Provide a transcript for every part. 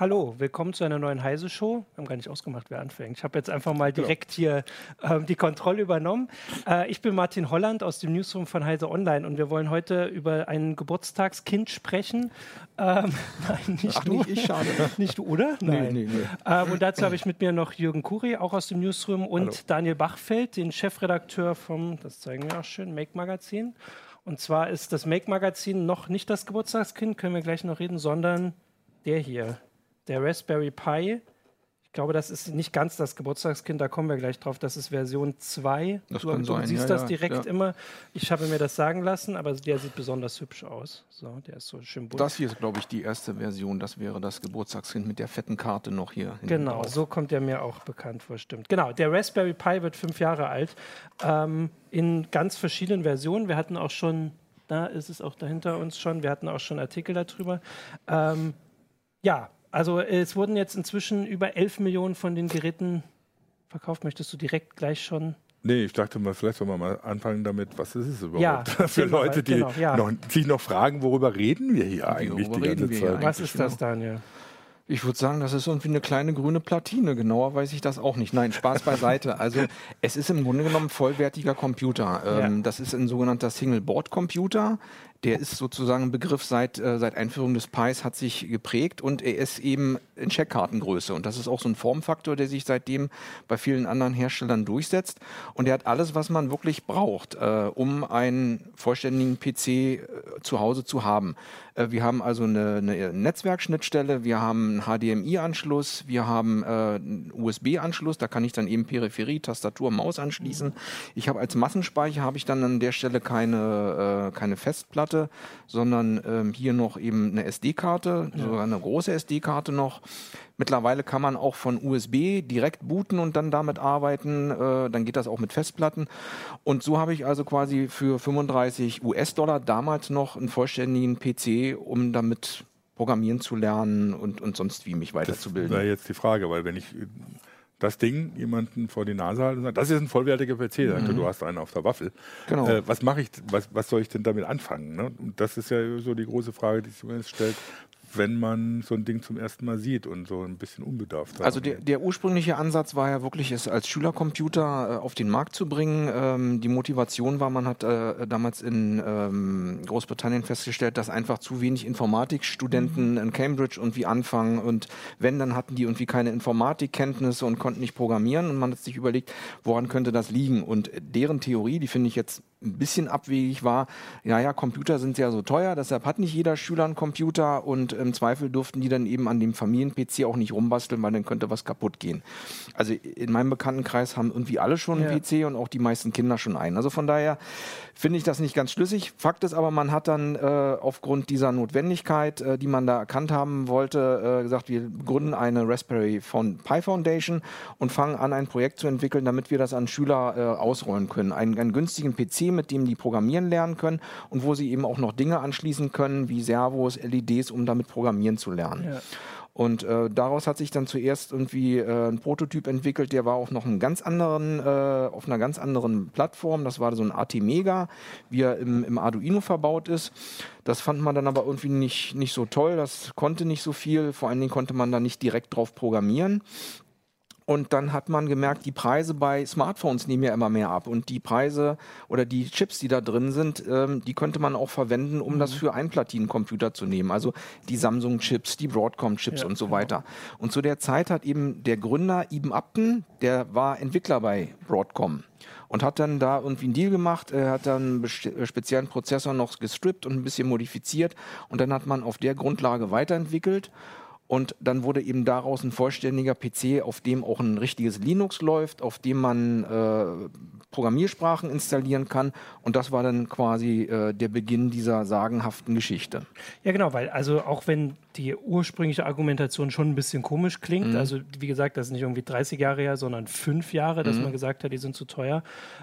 Hallo, willkommen zu einer neuen Heise-Show. Wir haben gar nicht ausgemacht, wer anfängt. Ich habe jetzt einfach mal genau. direkt hier ähm, die Kontrolle übernommen. Äh, ich bin Martin Holland aus dem Newsroom von Heise Online und wir wollen heute über ein Geburtstagskind sprechen. Ähm, nein, nicht Ach, du. Nicht ich, schade. nicht du, oder? Nein. Nee, nee, nee. Ähm, und dazu habe ich mit mir noch Jürgen Kuri, auch aus dem Newsroom, und Hallo. Daniel Bachfeld, den Chefredakteur vom, das zeigen wir auch schön, Make Magazin. Und zwar ist das Make Magazin noch nicht das Geburtstagskind, können wir gleich noch reden, sondern der hier der Raspberry Pi. Ich glaube, das ist nicht ganz das Geburtstagskind, da kommen wir gleich drauf. Das ist Version 2. Das du, kann du sein. siehst ja, das direkt ja. immer. Ich habe mir das sagen lassen, aber der sieht besonders hübsch aus. So, der ist so schön bunt. Das hier ist, glaube ich, die erste Version. Das wäre das Geburtstagskind mit der fetten Karte noch hier. Genau, so kommt er mir auch bekannt vor, stimmt. Genau, der Raspberry Pi wird fünf Jahre alt. Ähm, in ganz verschiedenen Versionen. Wir hatten auch schon, da ist es auch dahinter uns schon, wir hatten auch schon Artikel darüber. Ähm, ja, also es wurden jetzt inzwischen über 11 Millionen von den Geräten verkauft. Möchtest du direkt gleich schon Nee, ich dachte mal, vielleicht sollen wir mal anfangen damit, was ist es überhaupt ja, für Leute, die genau, ja. noch, sich noch fragen, worüber reden wir hier eigentlich die ganze Zeit? Was ist das, Daniel? Ich würde sagen, das ist irgendwie eine kleine grüne Platine. Genauer weiß ich das auch nicht. Nein, Spaß beiseite. Also es ist im Grunde genommen vollwertiger Computer. Ähm, ja. Das ist ein sogenannter Single-Board-Computer der ist sozusagen ein Begriff seit, äh, seit Einführung des Pies hat sich geprägt und er ist eben in Checkkartengröße. Und das ist auch so ein Formfaktor, der sich seitdem bei vielen anderen Herstellern durchsetzt. Und er hat alles, was man wirklich braucht, äh, um einen vollständigen PC äh, zu Hause zu haben. Äh, wir haben also eine, eine Netzwerkschnittstelle, wir haben einen HDMI-Anschluss, wir haben äh, einen USB-Anschluss, da kann ich dann eben Peripherie, Tastatur, Maus anschließen. Ich habe als Massenspeicher habe ich dann an der Stelle keine, äh, keine Festplatte Festplatte, sondern ähm, hier noch eben eine SD-Karte, ja. sogar eine große SD-Karte noch. Mittlerweile kann man auch von USB direkt booten und dann damit arbeiten. Äh, dann geht das auch mit Festplatten. Und so habe ich also quasi für 35 US-Dollar damals noch einen vollständigen PC, um damit programmieren zu lernen und, und sonst wie mich weiterzubilden. Das wäre jetzt die Frage, weil wenn ich das Ding jemanden vor die Nase halten und sagen, das ist ein vollwertiger PC, mhm. du hast einen auf der Waffel. Genau. Äh, was mache ich, was, was soll ich denn damit anfangen? Ne? Und das ist ja so die große Frage, die sich jetzt stellt wenn man so ein Ding zum ersten Mal sieht und so ein bisschen unbedarft. Also der, der, ursprüngliche Ansatz war ja wirklich, es als Schülercomputer äh, auf den Markt zu bringen. Ähm, die Motivation war, man hat äh, damals in ähm, Großbritannien festgestellt, dass einfach zu wenig Informatikstudenten mhm. in Cambridge irgendwie anfangen und wenn, dann hatten die irgendwie keine Informatikkenntnisse und konnten nicht programmieren und man hat sich überlegt, woran könnte das liegen? Und deren Theorie, die finde ich jetzt ein bisschen abwegig war, ja, ja, Computer sind ja so teuer, deshalb hat nicht jeder Schüler einen Computer und im Zweifel durften die dann eben an dem Familien-PC auch nicht rumbasteln, weil dann könnte was kaputt gehen. Also in meinem Bekanntenkreis haben irgendwie alle schon einen ja. PC und auch die meisten Kinder schon einen. Also von daher finde ich das nicht ganz schlüssig. Fakt ist aber, man hat dann äh, aufgrund dieser Notwendigkeit, äh, die man da erkannt haben wollte, äh, gesagt, wir gründen eine Raspberry Pi Foundation und fangen an, ein Projekt zu entwickeln, damit wir das an Schüler äh, ausrollen können. Einen, einen günstigen PC mit dem die programmieren lernen können und wo sie eben auch noch Dinge anschließen können, wie Servos, LEDs, um damit programmieren zu lernen. Ja. Und äh, daraus hat sich dann zuerst irgendwie äh, ein Prototyp entwickelt, der war auf noch einen ganz anderen, äh, auf einer ganz anderen Plattform. Das war so ein AT-Mega, wie er im, im, Arduino verbaut ist. Das fand man dann aber irgendwie nicht, nicht so toll. Das konnte nicht so viel. Vor allen Dingen konnte man da nicht direkt drauf programmieren. Und dann hat man gemerkt, die Preise bei Smartphones nehmen ja immer mehr ab. Und die Preise oder die Chips, die da drin sind, ähm, die könnte man auch verwenden, um mhm. das für Einplatinencomputer zu nehmen. Also die Samsung-Chips, die Broadcom-Chips ja, und so genau. weiter. Und zu der Zeit hat eben der Gründer Ibn Upton, der war Entwickler bei Broadcom und hat dann da irgendwie einen Deal gemacht. Er hat dann einen äh, speziellen Prozessor noch gestrippt und ein bisschen modifiziert und dann hat man auf der Grundlage weiterentwickelt und dann wurde eben daraus ein vollständiger PC, auf dem auch ein richtiges Linux läuft, auf dem man äh, Programmiersprachen installieren kann. Und das war dann quasi äh, der Beginn dieser sagenhaften Geschichte. Ja, genau, weil also auch wenn die ursprüngliche Argumentation schon ein bisschen komisch klingt, mhm. also wie gesagt, das ist nicht irgendwie 30 Jahre her, sondern fünf Jahre, dass mhm. man gesagt hat, die sind zu teuer.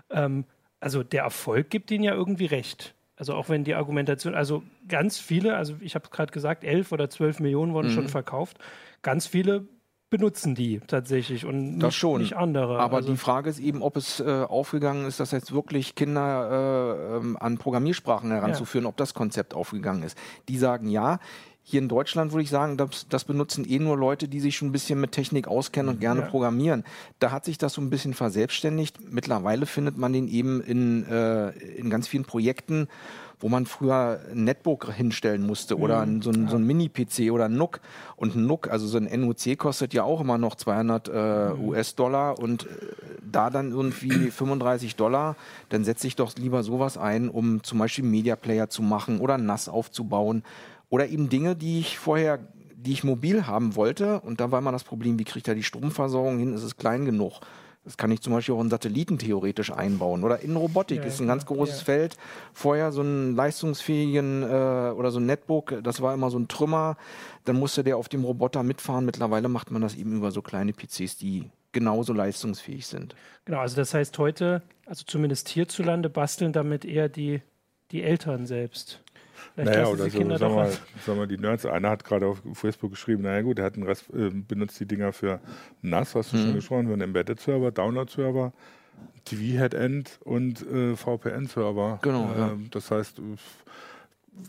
Ähm, also der Erfolg gibt ihnen ja irgendwie recht. Also auch wenn die Argumentation, also ganz viele, also ich habe gerade gesagt, elf oder zwölf Millionen wurden mhm. schon verkauft. Ganz viele benutzen die tatsächlich und das nicht, schon. nicht andere. Aber also die Frage ist eben, ob es äh, aufgegangen ist, dass jetzt wirklich Kinder äh, ähm, an Programmiersprachen heranzuführen, ja. ob das Konzept aufgegangen ist. Die sagen ja. Hier in Deutschland würde ich sagen, das, das, benutzen eh nur Leute, die sich schon ein bisschen mit Technik auskennen und gerne ja. programmieren. Da hat sich das so ein bisschen verselbstständigt. Mittlerweile findet man den eben in, äh, in ganz vielen Projekten wo man früher ein Netbook hinstellen musste oder mhm. so ein, so ein Mini-PC oder ein NUC. Und ein NUC, also so ein NUC kostet ja auch immer noch 200 äh, mhm. US-Dollar und äh, da dann irgendwie 35 Dollar, dann setze ich doch lieber sowas ein, um zum Beispiel Media Player zu machen oder NAS aufzubauen oder eben Dinge, die ich vorher die ich mobil haben wollte. Und da war immer das Problem, wie ich da die Stromversorgung hin? Ist es klein genug? Das kann ich zum Beispiel auch in Satelliten theoretisch einbauen. Oder in Robotik ja, ist ein ganz großes ja. Feld. Vorher so einen leistungsfähigen äh, oder so ein Netbook, das war immer so ein Trümmer. Dann musste der auf dem Roboter mitfahren. Mittlerweile macht man das eben über so kleine PCs, die genauso leistungsfähig sind. Genau, also das heißt heute, also zumindest hierzulande, basteln damit eher die, die Eltern selbst. Naja, oder so, sagen wir, sagen wir, die Nerds, einer hat gerade auf Facebook geschrieben, naja gut, er hat einen Rest, äh, benutzt die Dinger für NAS, hast du mhm. schon gesprochen, für einen Embedded-Server, Download-Server, TV-Headend und äh, VPN-Server. Genau. Äh, ja. Das heißt,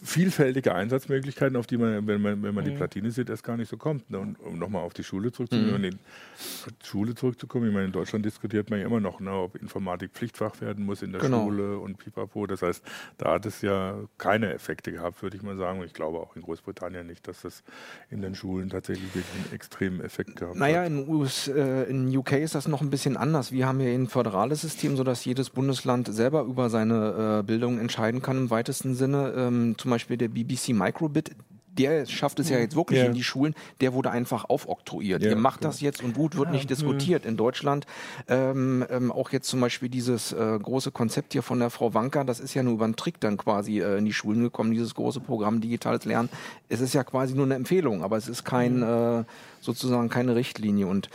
vielfältige Einsatzmöglichkeiten, auf die man, wenn man, wenn man mhm. die Platine sieht, erst gar nicht so kommt. Ne? Und um nochmal auf die Schule zurückzukommen, mhm. die Schule zurückzukommen, ich meine, in Deutschland diskutiert man ja immer noch, ne, ob Informatik Pflichtfach werden muss in der genau. Schule und pipapo. Das heißt, da hat es ja keine Effekte gehabt, würde ich mal sagen. Und ich glaube auch in Großbritannien nicht, dass das in den Schulen tatsächlich wirklich einen extremen Effekt gehabt naja, hat. Naja, in, US, äh, in UK ist das noch ein bisschen anders. Wir haben ja ein föderales System, sodass jedes Bundesland selber über seine äh, Bildung entscheiden kann im weitesten Sinne. Ähm, zum Beispiel der BBC Microbit, der schafft es ja jetzt wirklich ja. in die Schulen, der wurde einfach aufoktroyiert. Ja, Ihr macht das jetzt und gut, wird ja, nicht diskutiert. In Deutschland ähm, ähm, auch jetzt zum Beispiel dieses äh, große Konzept hier von der Frau Wanker, das ist ja nur über einen Trick dann quasi äh, in die Schulen gekommen, dieses große Programm Digitales Lernen. Es ist ja quasi nur eine Empfehlung, aber es ist kein äh, sozusagen keine Richtlinie und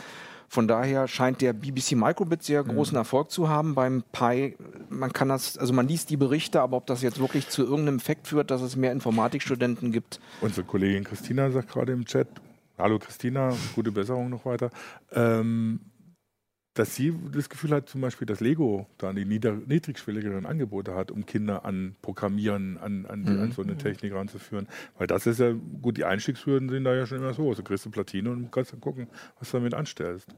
von daher scheint der BBC Microbit sehr mhm. großen Erfolg zu haben. Beim Pi, man kann das, also man liest die Berichte, aber ob das jetzt wirklich zu irgendeinem Effekt führt, dass es mehr Informatikstudenten gibt. Unsere Kollegin Christina sagt gerade im Chat, hallo Christina, gute Besserung noch weiter. Ähm, dass sie das Gefühl hat, zum Beispiel, dass Lego da die niedrigschwelligeren Angebote hat, um Kinder an Programmieren, an, an, mhm. an, so eine Technik ranzuführen. Weil das ist ja, gut, die Einstiegshürden sind da ja schon immer so. Du kriegst eine Platine und kannst dann gucken, was du damit anstellst.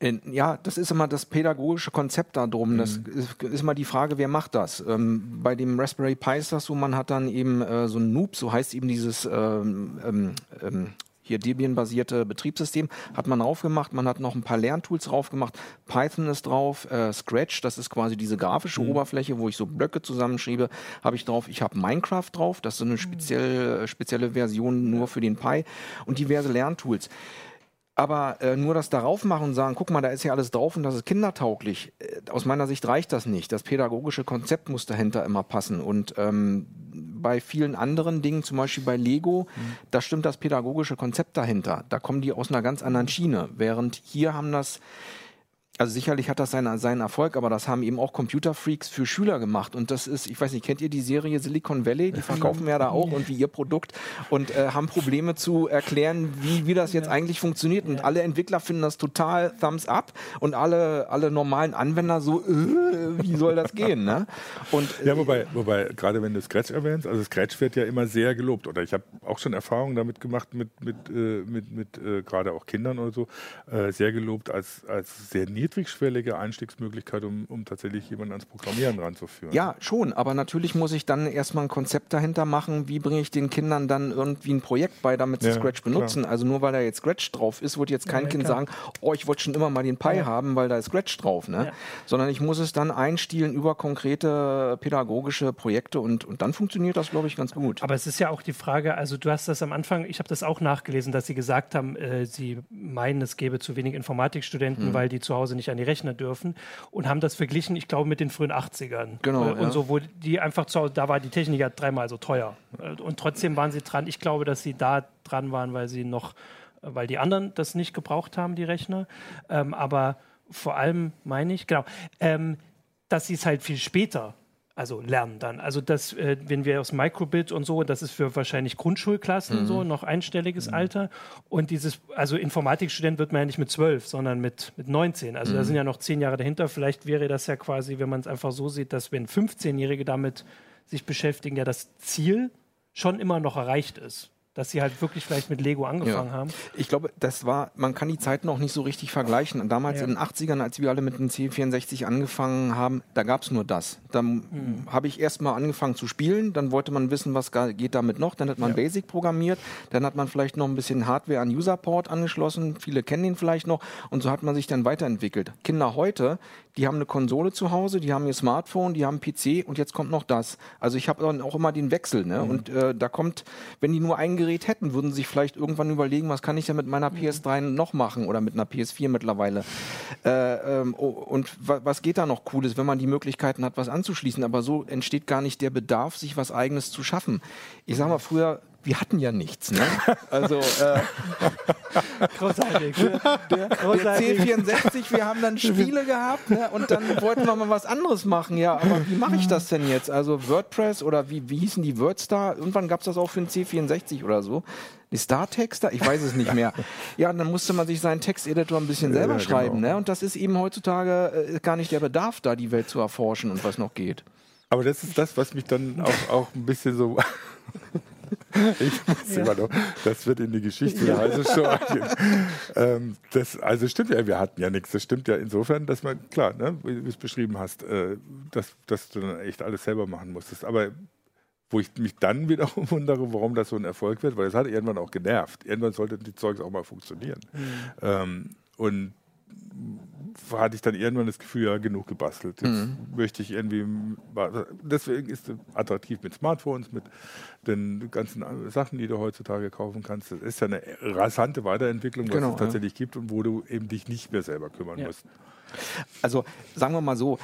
Ja, das ist immer das pädagogische Konzept da drum. Mhm. Das ist, ist immer die Frage, wer macht das? Ähm, bei dem Raspberry Pi ist das so, man hat dann eben äh, so ein Noob, so heißt eben dieses ähm, ähm, ähm hier Debian-basierte Betriebssystem, hat man drauf gemacht. Man hat noch ein paar Lerntools drauf gemacht. Python ist drauf, äh, Scratch, das ist quasi diese grafische mhm. Oberfläche, wo ich so Blöcke zusammenschriebe, habe ich drauf. Ich habe Minecraft drauf, das ist so eine spezielle, spezielle Version nur für den Pi und diverse Lerntools. Aber äh, nur das darauf machen und sagen, guck mal, da ist ja alles drauf und das ist kindertauglich. Äh, aus meiner Sicht reicht das nicht. Das pädagogische Konzept muss dahinter immer passen. Und ähm, bei vielen anderen Dingen, zum Beispiel bei Lego, mhm. da stimmt das pädagogische Konzept dahinter. Da kommen die aus einer ganz anderen Schiene. Während hier haben das also sicherlich hat das seinen, seinen Erfolg, aber das haben eben auch Computerfreaks für Schüler gemacht. Und das ist, ich weiß nicht, kennt ihr die Serie Silicon Valley? Die verkaufen ja da auch und wie ihr Produkt und äh, haben Probleme zu erklären, wie, wie das jetzt eigentlich funktioniert. Und alle Entwickler finden das total Thumbs up und alle, alle normalen Anwender so, äh, wie soll das gehen? Ne? Und, äh, ja, wobei, wobei, gerade wenn du Scratch erwähnst, also Scratch wird ja immer sehr gelobt. Oder ich habe auch schon Erfahrungen damit gemacht mit, mit, äh, mit, mit äh, gerade auch Kindern oder so, äh, sehr gelobt als, als sehr niedrig niedrigschwellige Einstiegsmöglichkeit, um, um tatsächlich jemanden ans Programmieren ranzuführen. Ja, schon, aber natürlich muss ich dann erstmal ein Konzept dahinter machen, wie bringe ich den Kindern dann irgendwie ein Projekt bei, damit sie ja, Scratch benutzen. Klar. Also nur weil da jetzt Scratch drauf ist, wird jetzt kein ja, Kind klar. sagen, oh, ich wollte schon immer mal den Pi ja. haben, weil da ist Scratch drauf. Ne? Sondern ich muss es dann einstielen über konkrete pädagogische Projekte und, und dann funktioniert das, glaube ich, ganz gut. Aber es ist ja auch die Frage, also du hast das am Anfang, ich habe das auch nachgelesen, dass sie gesagt haben, äh, sie meinen, es gäbe zu wenig Informatikstudenten, hm. weil die zu Hause nicht an die Rechner dürfen und haben das verglichen, ich glaube, mit den frühen 80ern. Genau. Und ja. so, wo die einfach zu da war die Technik ja dreimal so teuer. Und trotzdem waren sie dran. Ich glaube, dass sie da dran waren, weil sie noch, weil die anderen das nicht gebraucht haben, die Rechner. Ähm, aber vor allem meine ich, genau, ähm, dass sie es halt viel später also lernen dann. Also das, äh, wenn wir aus Microbit und so, das ist für wahrscheinlich Grundschulklassen mhm. so, noch einstelliges mhm. Alter. Und dieses, also Informatikstudent wird man ja nicht mit zwölf, sondern mit, mit 19. Also mhm. da sind ja noch zehn Jahre dahinter. Vielleicht wäre das ja quasi, wenn man es einfach so sieht, dass wenn 15-Jährige damit sich beschäftigen, ja das Ziel schon immer noch erreicht ist dass sie halt wirklich vielleicht mit Lego angefangen ja. haben. Ich glaube, das war, man kann die Zeiten auch nicht so richtig vergleichen. Damals ja. in den 80ern, als wir alle mit dem C64 angefangen haben, da gab es nur das. Da mhm. habe ich erst mal angefangen zu spielen, dann wollte man wissen, was geht damit noch, dann hat man ja. Basic programmiert, dann hat man vielleicht noch ein bisschen Hardware an Userport angeschlossen, viele kennen ihn vielleicht noch und so hat man sich dann weiterentwickelt. Kinder heute, die haben eine Konsole zu Hause, die haben ihr Smartphone, die haben einen PC und jetzt kommt noch das. Also ich habe dann auch immer den Wechsel. Ne? Mhm. Und äh, da kommt, wenn die nur ein Gerät hätten, würden sie sich vielleicht irgendwann überlegen, was kann ich denn mit meiner PS3 noch machen oder mit einer PS4 mittlerweile. Äh, ähm, oh, und was geht da noch Cooles, wenn man die Möglichkeiten hat, was anzuschließen. Aber so entsteht gar nicht der Bedarf, sich was Eigenes zu schaffen. Ich sag mal, früher wir hatten ja nichts. Ne? Also äh, Großartig. Der, der, C64, wir haben dann Spiele gehabt ne? und dann wollten wir mal was anderes machen. Ja, aber wie mache ich das denn jetzt? Also WordPress oder wie, wie hießen die WordStar? Irgendwann gab es das auch für den C64 oder so. Die Star-Texter? Ich weiß es nicht mehr. Ja, und dann musste man sich seinen Texteditor ein bisschen selber ja, schreiben. Genau. Ne? Und das ist eben heutzutage äh, gar nicht der Bedarf da, die Welt zu erforschen und was noch geht. Aber das ist das, was mich dann auch, auch ein bisschen so ich muss ja. immer noch, das wird in die Geschichte der Heise Show ähm, das, Also stimmt ja, wir hatten ja nichts. Das stimmt ja insofern, dass man, klar, ne, wie du es beschrieben hast, äh, dass, dass du dann echt alles selber machen musstest. Aber wo ich mich dann wiederum wundere, warum das so ein Erfolg wird, weil es hat irgendwann auch genervt. Irgendwann sollte die Zeugs auch mal funktionieren. Mhm. Ähm, und hatte ich dann irgendwann das Gefühl, ja, genug gebastelt. Jetzt mhm. möchte ich irgendwie, deswegen ist es attraktiv mit Smartphones, mit den ganzen Sachen, die du heutzutage kaufen kannst. Das ist ja eine rasante Weiterentwicklung, was genau, es tatsächlich ja. gibt und wo du eben dich nicht mehr selber kümmern ja. musst. Also sagen wir mal so,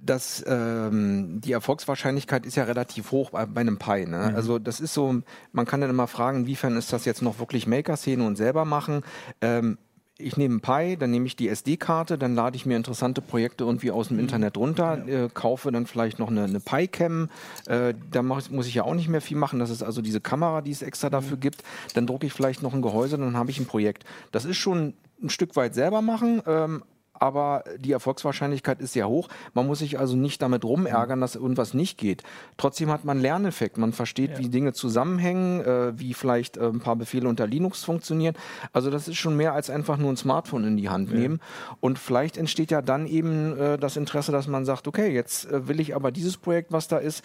dass ähm, die Erfolgswahrscheinlichkeit ist ja relativ hoch bei, bei einem Pi. Ne? Mhm. Also das ist so, man kann dann immer fragen, inwiefern ist das jetzt noch wirklich Maker-Szene und selber machen. Ähm, ich nehme ein Pi, dann nehme ich die SD-Karte, dann lade ich mir interessante Projekte irgendwie aus dem mhm. Internet runter, äh, kaufe dann vielleicht noch eine, eine Pi-Cam. Äh, da muss ich ja auch nicht mehr viel machen. Das ist also diese Kamera, die es extra dafür mhm. gibt. Dann drucke ich vielleicht noch ein Gehäuse, dann habe ich ein Projekt. Das ist schon ein Stück weit selber machen, ähm, aber die Erfolgswahrscheinlichkeit ist sehr hoch. Man muss sich also nicht damit rumärgern, dass irgendwas nicht geht. Trotzdem hat man Lerneffekt. Man versteht, ja. wie Dinge zusammenhängen, äh, wie vielleicht äh, ein paar Befehle unter Linux funktionieren. Also das ist schon mehr als einfach nur ein Smartphone in die Hand ja. nehmen. Und vielleicht entsteht ja dann eben äh, das Interesse, dass man sagt, okay, jetzt äh, will ich aber dieses Projekt, was da ist,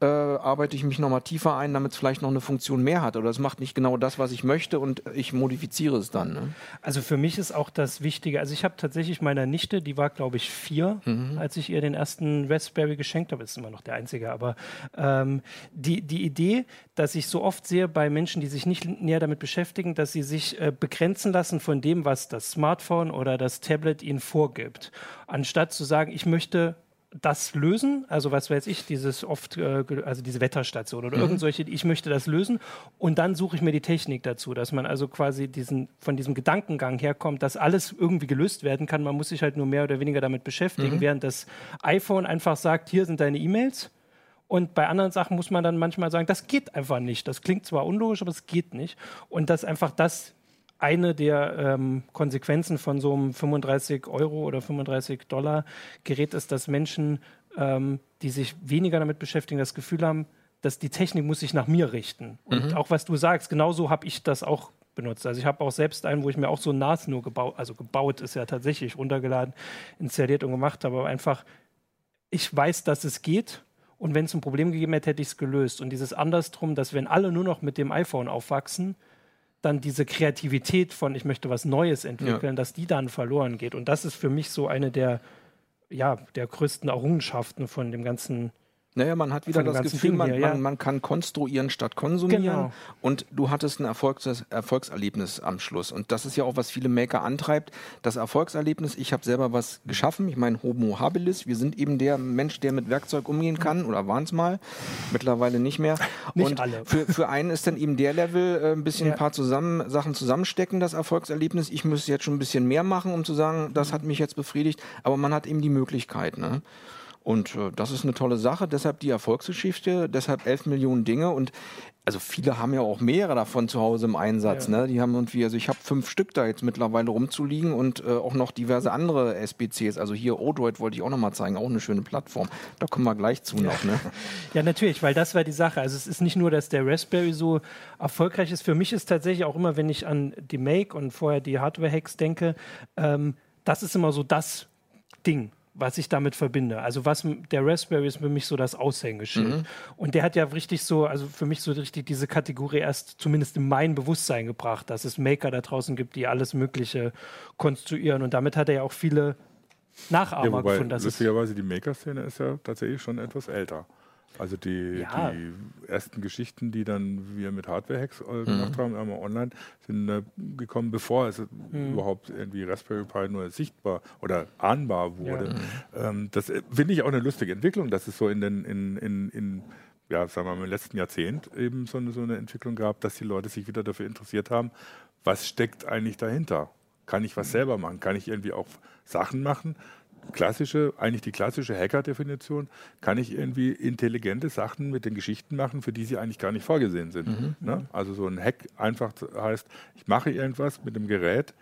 äh, arbeite ich mich nochmal tiefer ein, damit es vielleicht noch eine Funktion mehr hat. Oder es macht nicht genau das, was ich möchte und ich modifiziere es dann. Ne? Also für mich ist auch das Wichtige, also ich habe tatsächlich meiner Nichte, die war glaube ich vier, mhm. als ich ihr den ersten Raspberry geschenkt habe, ist immer noch der einzige, aber ähm, die, die Idee, dass ich so oft sehe bei Menschen, die sich nicht näher damit beschäftigen, dass sie sich äh, begrenzen lassen von dem, was das Smartphone oder das Tablet ihnen vorgibt, anstatt zu sagen, ich möchte das lösen, also was weiß ich, dieses oft, äh, also diese Wetterstation oder mhm. irgend solche, ich möchte das lösen. Und dann suche ich mir die Technik dazu, dass man also quasi diesen, von diesem Gedankengang herkommt, dass alles irgendwie gelöst werden kann, man muss sich halt nur mehr oder weniger damit beschäftigen, mhm. während das iPhone einfach sagt, hier sind deine E-Mails. Und bei anderen Sachen muss man dann manchmal sagen, das geht einfach nicht, das klingt zwar unlogisch, aber es geht nicht. Und dass einfach das eine der ähm, Konsequenzen von so einem 35 Euro oder 35 Dollar Gerät ist, dass Menschen, ähm, die sich weniger damit beschäftigen, das Gefühl haben, dass die Technik muss sich nach mir richten. Und mhm. auch was du sagst, genauso habe ich das auch benutzt. Also ich habe auch selbst einen, wo ich mir auch so ein NAS nur gebaut, also gebaut ist ja tatsächlich runtergeladen, installiert und gemacht habe, aber einfach, ich weiß, dass es geht und wenn es ein Problem gegeben hätte, hätte ich es gelöst. Und dieses andersrum, dass wenn alle nur noch mit dem iPhone aufwachsen, dann diese Kreativität von, ich möchte was Neues entwickeln, ja. dass die dann verloren geht. Und das ist für mich so eine der, ja, der größten Errungenschaften von dem ganzen naja, man hat wieder das Gefühl, man, hier, ja. man, man, kann konstruieren statt konsumieren. Genau. Und du hattest ein Erfolgs Erfolgserlebnis am Schluss. Und das ist ja auch, was viele Maker antreibt. Das Erfolgserlebnis, ich habe selber was geschaffen. Ich meine, Homo habilis. Wir sind eben der Mensch, der mit Werkzeug umgehen kann. Oder waren es mal. Mittlerweile nicht mehr. Nicht und alle. Für, für einen ist dann eben der Level, äh, ein bisschen ja. ein paar zusammen, Sachen zusammenstecken, das Erfolgserlebnis. Ich müsste jetzt schon ein bisschen mehr machen, um zu sagen, das hat mich jetzt befriedigt. Aber man hat eben die Möglichkeit. Ne? Und äh, das ist eine tolle Sache, deshalb die Erfolgsgeschichte, deshalb 11 Millionen Dinge und also viele haben ja auch mehrere davon zu Hause im Einsatz. Ja. Ne? Die haben irgendwie, also ich habe fünf Stück da jetzt mittlerweile rumzuliegen und äh, auch noch diverse andere SBCs. Also hier Odroid wollte ich auch noch mal zeigen, auch eine schöne Plattform. Da kommen wir gleich zu noch. Ne? Ja, natürlich, weil das war die Sache. Also es ist nicht nur, dass der Raspberry so erfolgreich ist. Für mich ist tatsächlich auch immer, wenn ich an die Make und vorher die Hardware-Hacks denke, ähm, das ist immer so das Ding was ich damit verbinde. Also was der Raspberry ist für mich so das Aushängeschild. Mhm. Und der hat ja richtig so, also für mich so richtig diese Kategorie erst zumindest in mein Bewusstsein gebracht, dass es Maker da draußen gibt, die alles Mögliche konstruieren. Und damit hat er ja auch viele Nachahmer ja, wobei, gefunden. Lustigerweise, die Maker-Szene ist ja tatsächlich schon etwas älter. Also die, ja. die, ersten Geschichten, die dann wir mit Hardware-Hacks äh, mhm. gemacht haben, einmal online, sind äh, gekommen, bevor es mhm. überhaupt irgendwie Raspberry Pi nur sichtbar oder ahnbar wurde. Ja. Ähm, das äh, finde ich auch eine lustige Entwicklung, dass es so in den in, in, in ja, sagen wir mal, im letzten Jahrzehnt eben so eine, so eine Entwicklung gab, dass die Leute sich wieder dafür interessiert haben, was steckt eigentlich dahinter? Kann ich was mhm. selber machen? Kann ich irgendwie auch Sachen machen, klassische, eigentlich die klassische Hacker-Definition, kann ich irgendwie intelligente Sachen mit den Geschichten machen, für die sie eigentlich gar nicht vorgesehen sind. Mhm. Ne? Also so ein Hack einfach heißt, ich mache irgendwas mit dem Gerät,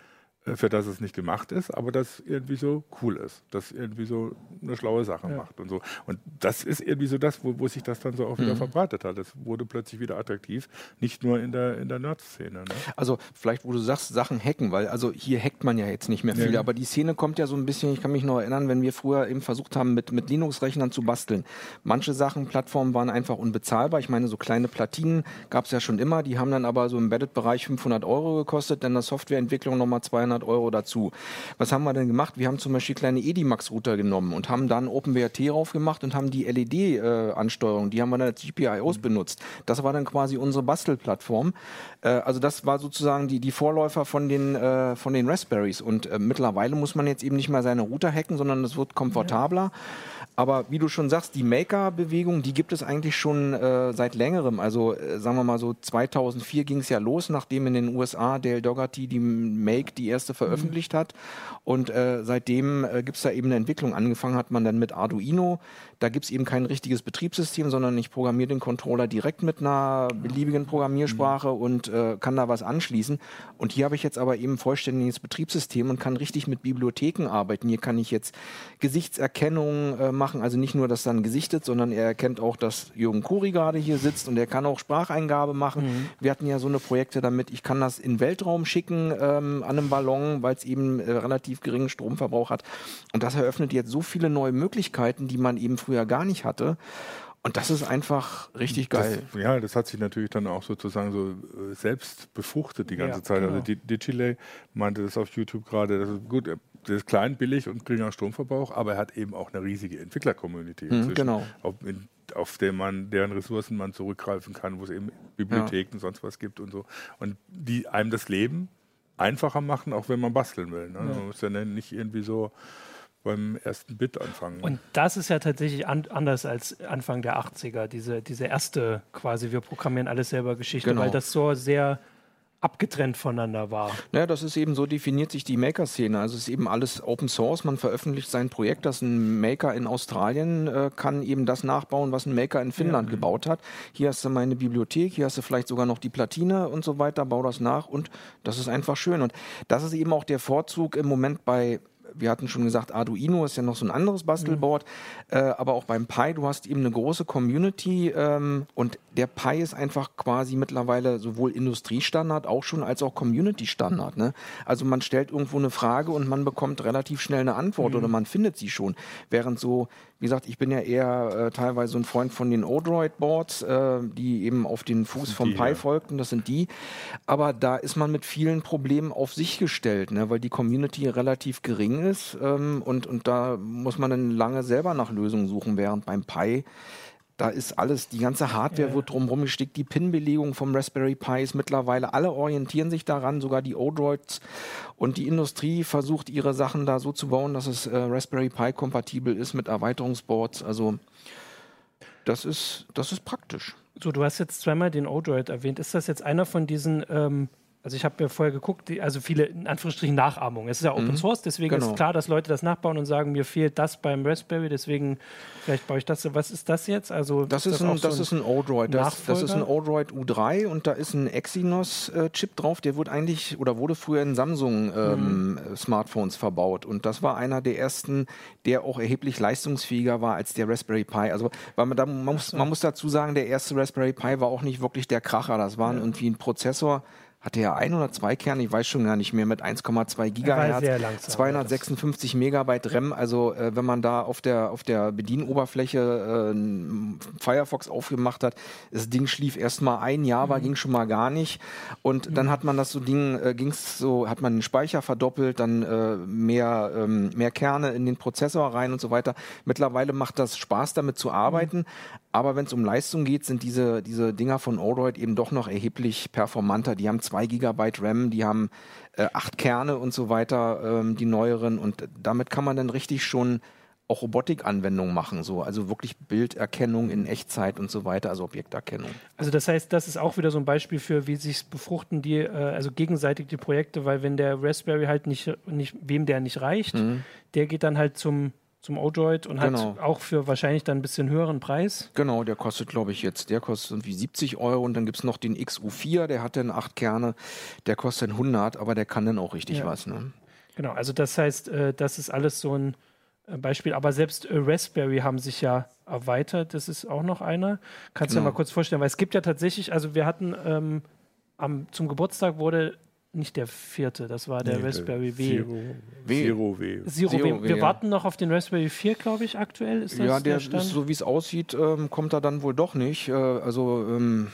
für das es nicht gemacht ist, aber das irgendwie so cool ist, das irgendwie so eine schlaue Sache ja. macht und so. Und das ist irgendwie so das, wo, wo sich das dann so auch wieder mhm. verbreitet hat. Es wurde plötzlich wieder attraktiv, nicht nur in der, in der Nerd-Szene. Ne? Also vielleicht, wo du sagst, Sachen hacken, weil also hier hackt man ja jetzt nicht mehr viel, ja. aber die Szene kommt ja so ein bisschen, ich kann mich noch erinnern, wenn wir früher eben versucht haben, mit, mit Linux-Rechnern zu basteln. Manche Sachen, Plattformen waren einfach unbezahlbar. Ich meine, so kleine Platinen gab es ja schon immer, die haben dann aber so im Embedded-Bereich 500 Euro gekostet, dann der Softwareentwicklung nochmal 200 Euro dazu. Was haben wir denn gemacht? Wir haben zum Beispiel kleine Edimax-Router genommen und haben dann OpenWRT drauf gemacht und haben die LED-Ansteuerung, äh, die haben wir dann als GPIOs mhm. benutzt. Das war dann quasi unsere Bastelplattform. Äh, also das war sozusagen die, die Vorläufer von den, äh, von den Raspberries. Und äh, mittlerweile muss man jetzt eben nicht mehr seine Router hacken, sondern es wird komfortabler. Ja. Aber wie du schon sagst, die Maker-Bewegung, die gibt es eigentlich schon äh, seit längerem. Also äh, sagen wir mal so 2004 ging es ja los, nachdem in den USA Dale Dougherty die Make die erste veröffentlicht mhm. hat. Und äh, seitdem äh, gibt es da eben eine Entwicklung. Angefangen hat man dann mit Arduino. Da gibt es eben kein richtiges Betriebssystem, sondern ich programmiere den Controller direkt mit einer beliebigen Programmiersprache mhm. und äh, kann da was anschließen. Und hier habe ich jetzt aber eben vollständiges Betriebssystem und kann richtig mit Bibliotheken arbeiten. Hier kann ich jetzt Gesichtserkennung äh, machen machen. Also nicht nur, dass dann gesichtet, sondern er erkennt auch, dass Jürgen Kuri gerade hier sitzt und er kann auch Spracheingabe machen. Mhm. Wir hatten ja so eine Projekte damit, ich kann das in Weltraum schicken ähm, an einem Ballon, weil es eben äh, relativ geringen Stromverbrauch hat. Und das eröffnet jetzt so viele neue Möglichkeiten, die man eben früher gar nicht hatte. Und das ist einfach richtig geil. Das, ja, das hat sich natürlich dann auch sozusagen so äh, selbst befruchtet die ganze ja, Zeit. Also genau. Also Digilay meinte das auf YouTube gerade, gut, der ist klein, billig und geringer Stromverbrauch, aber er hat eben auch eine riesige Entwickler-Community, mhm, genau. auf, auf der man, deren Ressourcen man zurückgreifen kann, wo es eben Bibliotheken und sonst was gibt und so. Und die einem das Leben einfacher machen, auch wenn man basteln will. Ne? Ja. Man muss ja nicht irgendwie so beim ersten Bit anfangen. Und das ist ja tatsächlich an, anders als Anfang der 80er, diese, diese erste quasi, wir programmieren alles selber Geschichte, genau. weil das so sehr abgetrennt voneinander war. Naja, das ist eben so definiert sich die Maker-Szene. Also es ist eben alles Open Source. Man veröffentlicht sein Projekt, dass ein Maker in Australien äh, kann eben das nachbauen, was ein Maker in Finnland ja. gebaut hat. Hier hast du meine Bibliothek, hier hast du vielleicht sogar noch die Platine und so weiter. Bau das nach und das ist einfach schön. Und das ist eben auch der Vorzug im Moment bei wir hatten schon gesagt, Arduino ist ja noch so ein anderes Bastelboard, mhm. äh, aber auch beim Pi, du hast eben eine große Community ähm, und der Pi ist einfach quasi mittlerweile sowohl Industriestandard auch schon als auch Community-Standard. Ne? Also man stellt irgendwo eine Frage und man bekommt relativ schnell eine Antwort mhm. oder man findet sie schon. Während so, wie gesagt, ich bin ja eher äh, teilweise ein Freund von den Odroid-Boards, äh, die eben auf den Fuß vom die, Pi ja. folgten, das sind die. Aber da ist man mit vielen Problemen auf sich gestellt, ne? weil die Community relativ gering ist ähm, und, und da muss man dann lange selber nach Lösungen suchen, während beim Pi da ist alles, die ganze Hardware ja. wird drumherum gestickt, die Pin-Belegung vom Raspberry Pi ist mittlerweile, alle orientieren sich daran, sogar die Odroids und die Industrie versucht ihre Sachen da so zu bauen, dass es äh, Raspberry Pi kompatibel ist mit Erweiterungsboards. Also das ist, das ist praktisch. So, du hast jetzt zweimal den Odroid erwähnt. Ist das jetzt einer von diesen ähm Also ich habe mir vorher geguckt, die, also viele in Anführungsstrichen Nachahmungen. Es ist ja Open mhm. Source, deswegen genau. ist klar, dass Leute das nachbauen und sagen, mir fehlt das beim Raspberry, deswegen vielleicht baue ich das. Was ist das jetzt? Also das ist, das ein, das so ist ein Odroid. Das, das, ist ein Odroid U3 und da ist ein Exynos-Chip drauf. Der wurde eigentlich oder wurde früher in Samsung ähm, mhm. Smartphones verbaut und das war einer der ersten, der auch erheblich leistungsfähiger war als der Raspberry Pi. Also weil man, da, man, muss, man muss dazu sagen, der erste Raspberry Pi war auch nicht wirklich der Kracher. Das war ja. irgendwie ein Prozessor hatte er ein oder zwei Kerne, ich weiß schon gar nicht mehr, mit 1,2 Gigahertz, langsam, 256 Megabyte RAM. Also äh, wenn man da auf der, auf der Bedienoberfläche äh, Firefox aufgemacht hat, das Ding schlief erst mal ein Jahr, war mhm. ging schon mal gar nicht. Und mhm. dann hat man das so Ding, äh, ging's so, hat man den Speicher verdoppelt, dann äh, mehr, ähm, mehr Kerne in den Prozessor rein und so weiter. Mittlerweile macht das Spaß, damit zu arbeiten. Mhm. Aber wenn es um Leistung geht, sind diese, diese Dinger von Odroid eben doch noch erheblich performanter. Die haben 2 GB RAM, die haben äh, 8 Kerne und so weiter, ähm, die neueren. Und damit kann man dann richtig schon auch Robotikanwendungen machen, so also wirklich Bilderkennung in Echtzeit und so weiter, also Objekterkennung. Also das heißt, das ist auch wieder so ein Beispiel für, wie sich befruchten die, äh, also gegenseitig die Projekte, weil wenn der Raspberry halt nicht, nicht wem der nicht reicht, mhm. der geht dann halt zum zum Odroid und genau. hat auch für wahrscheinlich dann ein bisschen höheren Preis. Genau, der kostet, glaube ich, jetzt, der kostet irgendwie 70 Euro und dann gibt es noch den XU4, der hat dann acht Kerne, der kostet 100, aber der kann dann auch richtig ja. was. Ne? Genau, also das heißt, äh, das ist alles so ein äh, Beispiel, aber selbst äh, Raspberry haben sich ja erweitert, das ist auch noch einer. Kannst du genau. dir mal kurz vorstellen, weil es gibt ja tatsächlich, also wir hatten ähm, am, zum Geburtstag wurde nicht der vierte, das war der nee, Raspberry W. Zero W. Zero W. Zero Zero w. Wir ja. warten noch auf den Raspberry 4, glaube ich, aktuell. Ist das ja, der, der ist, so wie es aussieht, ähm, kommt er dann wohl doch nicht. Äh, also ähm,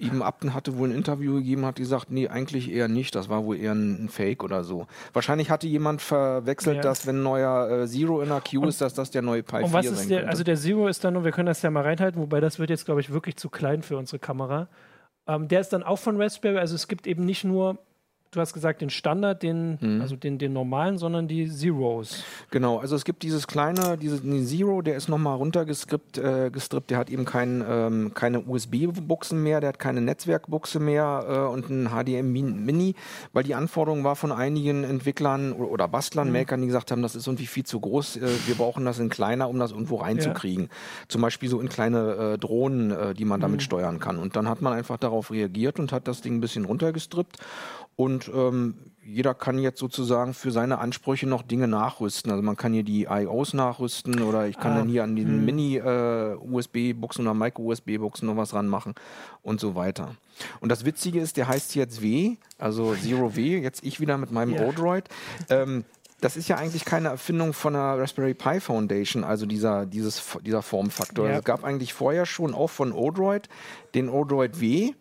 Eben Abten hatte wohl ein Interview gegeben, hat gesagt, nee, eigentlich eher nicht. Das war wohl eher ein, ein Fake oder so. Wahrscheinlich hatte jemand verwechselt, ja. dass wenn ein neuer äh, Zero in der Queue ist, dass das der neue Pi und 4 was ist der, Also der Zero ist dann, und wir können das ja mal reinhalten, wobei das wird jetzt, glaube ich, wirklich zu klein für unsere Kamera. Ähm, der ist dann auch von Raspberry. Also es gibt eben nicht nur du hast gesagt, den Standard, den, mhm. also den, den normalen, sondern die Zeros. Genau, also es gibt dieses kleine, diesen Zero, der ist nochmal runtergestrippt, äh, gestrippt, der hat eben kein, ähm, keine USB-Buchsen mehr, der hat keine Netzwerkbuchse mehr äh, und ein HDMI-Mini, weil die Anforderung war von einigen Entwicklern oder, oder Bastlern, mhm. Makern, die gesagt haben, das ist irgendwie viel zu groß, äh, wir brauchen das in kleiner, um das irgendwo reinzukriegen. Ja. Zum Beispiel so in kleine äh, Drohnen, äh, die man damit mhm. steuern kann. Und dann hat man einfach darauf reagiert und hat das Ding ein bisschen runtergestrippt und ähm, jeder kann jetzt sozusagen für seine Ansprüche noch Dinge nachrüsten. Also man kann hier die IOs nachrüsten oder ich kann ah, dann hier an diesen hm. Mini-USB-Buchsen äh, oder Micro-USB-Buchsen noch was ranmachen und so weiter. Und das Witzige ist, der heißt jetzt W, also Zero W, jetzt ich wieder mit meinem yeah. Odroid. Ähm, das ist ja eigentlich keine Erfindung von der Raspberry Pi Foundation, also dieser, dieses, dieser Formfaktor. Ja. Es gab eigentlich vorher schon auch von Odroid den Odroid W.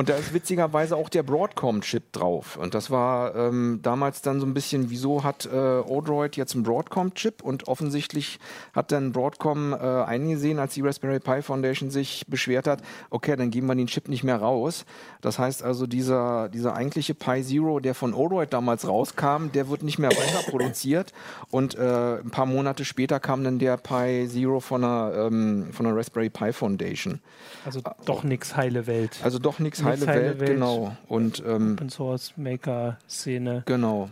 Und da ist witzigerweise auch der Broadcom-Chip drauf. Und das war ähm, damals dann so ein bisschen, wieso hat äh, Odroid jetzt einen Broadcom-Chip? Und offensichtlich hat dann Broadcom äh, eingesehen, als die Raspberry Pi Foundation sich beschwert hat, okay, dann geben wir den Chip nicht mehr raus. Das heißt also, dieser, dieser eigentliche Pi Zero, der von Odroid damals rauskam, der wird nicht mehr weiter produziert. Und äh, ein paar Monate später kam dann der Pi Zero von der, ähm, von der Raspberry Pi Foundation. Also doch nichts heile Welt. Also doch nichts heile, Welt, Welt, genau. Und, ähm, Open Source Maker Szene. Genau.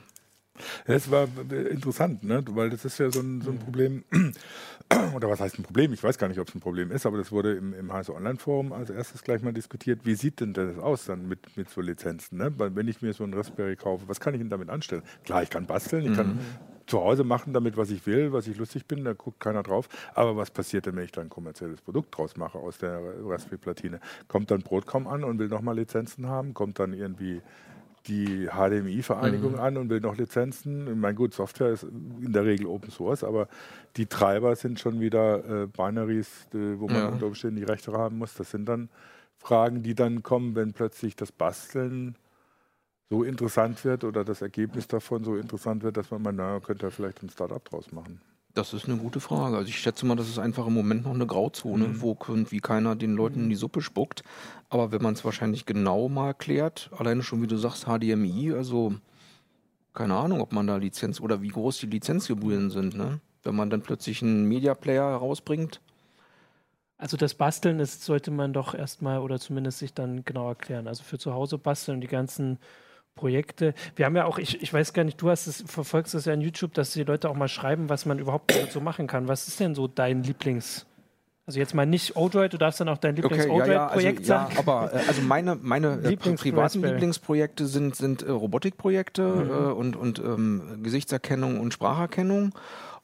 Das war interessant, ne? weil das ist ja so ein, so ein Problem, oder was heißt ein Problem? Ich weiß gar nicht, ob es ein Problem ist, aber das wurde im, im HSO Online Forum als erstes gleich mal diskutiert. Wie sieht denn das aus dann mit, mit so Lizenzen? Ne? Weil wenn ich mir so ein Raspberry kaufe, was kann ich denn damit anstellen? Klar, ich kann basteln, ich mhm. kann zu Hause machen damit, was ich will, was ich lustig bin, da guckt keiner drauf. Aber was passiert denn, wenn ich da ein kommerzielles Produkt draus mache aus der Raspberry-Platine? Kommt dann Broadcom an und will nochmal Lizenzen haben? Kommt dann irgendwie die HDMI-Vereinigung mhm. an und will noch Lizenzen? Mein gut, Software ist in der Regel Open Source, aber die Treiber sind schon wieder äh, Binaries, äh, wo man ja. unter Umständen die Rechte haben muss. Das sind dann Fragen, die dann kommen, wenn plötzlich das Basteln so interessant wird oder das Ergebnis davon so interessant wird, dass man mal, naja, könnte ja vielleicht ein Startup draus machen. Das ist eine gute Frage. Also ich schätze mal, das ist einfach im Moment noch eine Grauzone, mhm. wo irgendwie keiner den Leuten in die Suppe spuckt. Aber wenn man es wahrscheinlich genau mal klärt, alleine schon wie du sagst, HDMI, also keine Ahnung, ob man da Lizenz oder wie groß die Lizenzgebühren sind, ne? Wenn man dann plötzlich einen Media Player herausbringt. Also das Basteln ist, sollte man doch erstmal oder zumindest sich dann genau erklären. Also für zu Hause basteln die ganzen Projekte. Wir haben ja auch, ich, ich weiß gar nicht, du hast es, verfolgst das ja in YouTube, dass die Leute auch mal schreiben, was man überhaupt so machen kann. Was ist denn so dein Lieblings- also jetzt mal nicht Odroid, du darfst dann auch dein Lieblings-Odroid-Projekt okay, ja, ja, also, sagen. Ja, aber äh, also meine, meine äh, Lieblings privaten Lieblingsprojekte sind, sind äh, Robotikprojekte mhm. äh, und, und ähm, Gesichtserkennung und Spracherkennung.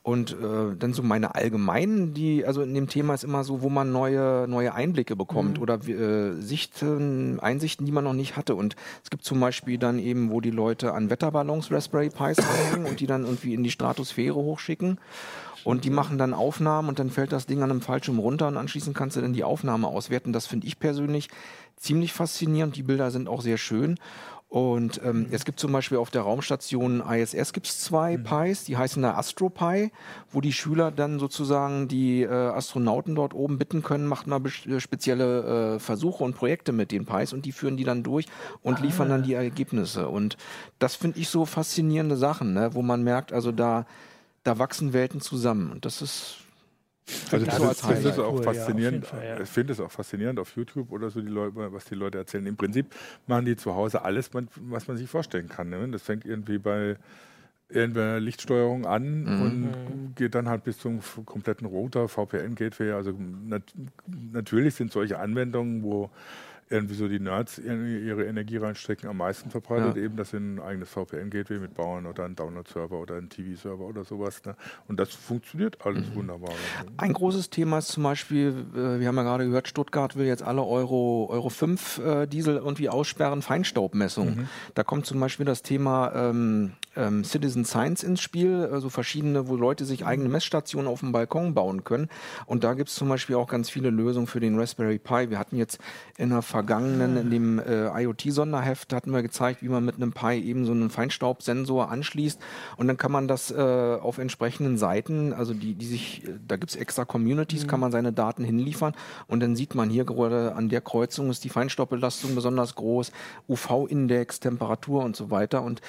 Und äh, dann so meine allgemeinen, die, also in dem Thema ist immer so, wo man neue, neue Einblicke bekommt mhm. oder äh, Sichten, Einsichten, die man noch nicht hatte. Und es gibt zum Beispiel dann eben, wo die Leute an Wetterballons Raspberry Pis hängen und die dann irgendwie in die Stratosphäre hochschicken. Und die machen dann Aufnahmen und dann fällt das Ding an einem Fallschirm runter und anschließend kannst du dann die Aufnahme auswerten. Das finde ich persönlich ziemlich faszinierend. Die Bilder sind auch sehr schön. Und ähm, es gibt zum Beispiel auf der Raumstation ISS gibt's zwei mhm. Pis, die heißen da AstroPi, wo die Schüler dann sozusagen die äh, Astronauten dort oben bitten können, macht mal äh, spezielle äh, Versuche und Projekte mit den Pis und die führen die dann durch und ah. liefern dann die Ergebnisse. Und das finde ich so faszinierende Sachen, ne, wo man merkt, also da da wachsen Welten zusammen. Und das ist also das, das finde es auch faszinierend. Ja, ja. Ich finde es auch faszinierend auf YouTube oder so, die Leute, was die Leute erzählen. Im Prinzip machen die zu Hause alles, was man sich vorstellen kann. Ne? Das fängt irgendwie bei irgendeiner Lichtsteuerung an mhm. und mhm. geht dann halt bis zum kompletten Router, VPN-Gateway. Also nat natürlich sind solche Anwendungen, wo irgendwie so die Nerds ihre Energie reinstecken, am meisten verbreitet. Ja. Eben, das sind ein eigenes VPN-Gateway mit Bauern oder ein Download-Server oder ein TV-Server oder sowas. Ne? Und das funktioniert alles mhm. wunderbar. Ein großes Thema ist zum Beispiel, äh, wir haben ja gerade gehört, Stuttgart will jetzt alle Euro, Euro 5 äh, Diesel irgendwie aussperren, Feinstaubmessung. Mhm. Da kommt zum Beispiel das Thema ähm, ähm, Citizen Science ins Spiel, also verschiedene, wo Leute sich eigene Messstationen auf dem Balkon bauen können. Und da gibt es zum Beispiel auch ganz viele Lösungen für den Raspberry Pi. Wir hatten jetzt in der vergangenen, in dem äh, IoT-Sonderheft, hatten wir gezeigt, wie man mit einem Pi eben so einen Feinstaubsensor anschließt. Und dann kann man das äh, auf entsprechenden Seiten, also die, die sich, da gibt es extra Communities, mhm. kann man seine Daten hinliefern. Und dann sieht man hier gerade an der Kreuzung ist die Feinstaubbelastung besonders groß, UV-Index, Temperatur und so weiter. Und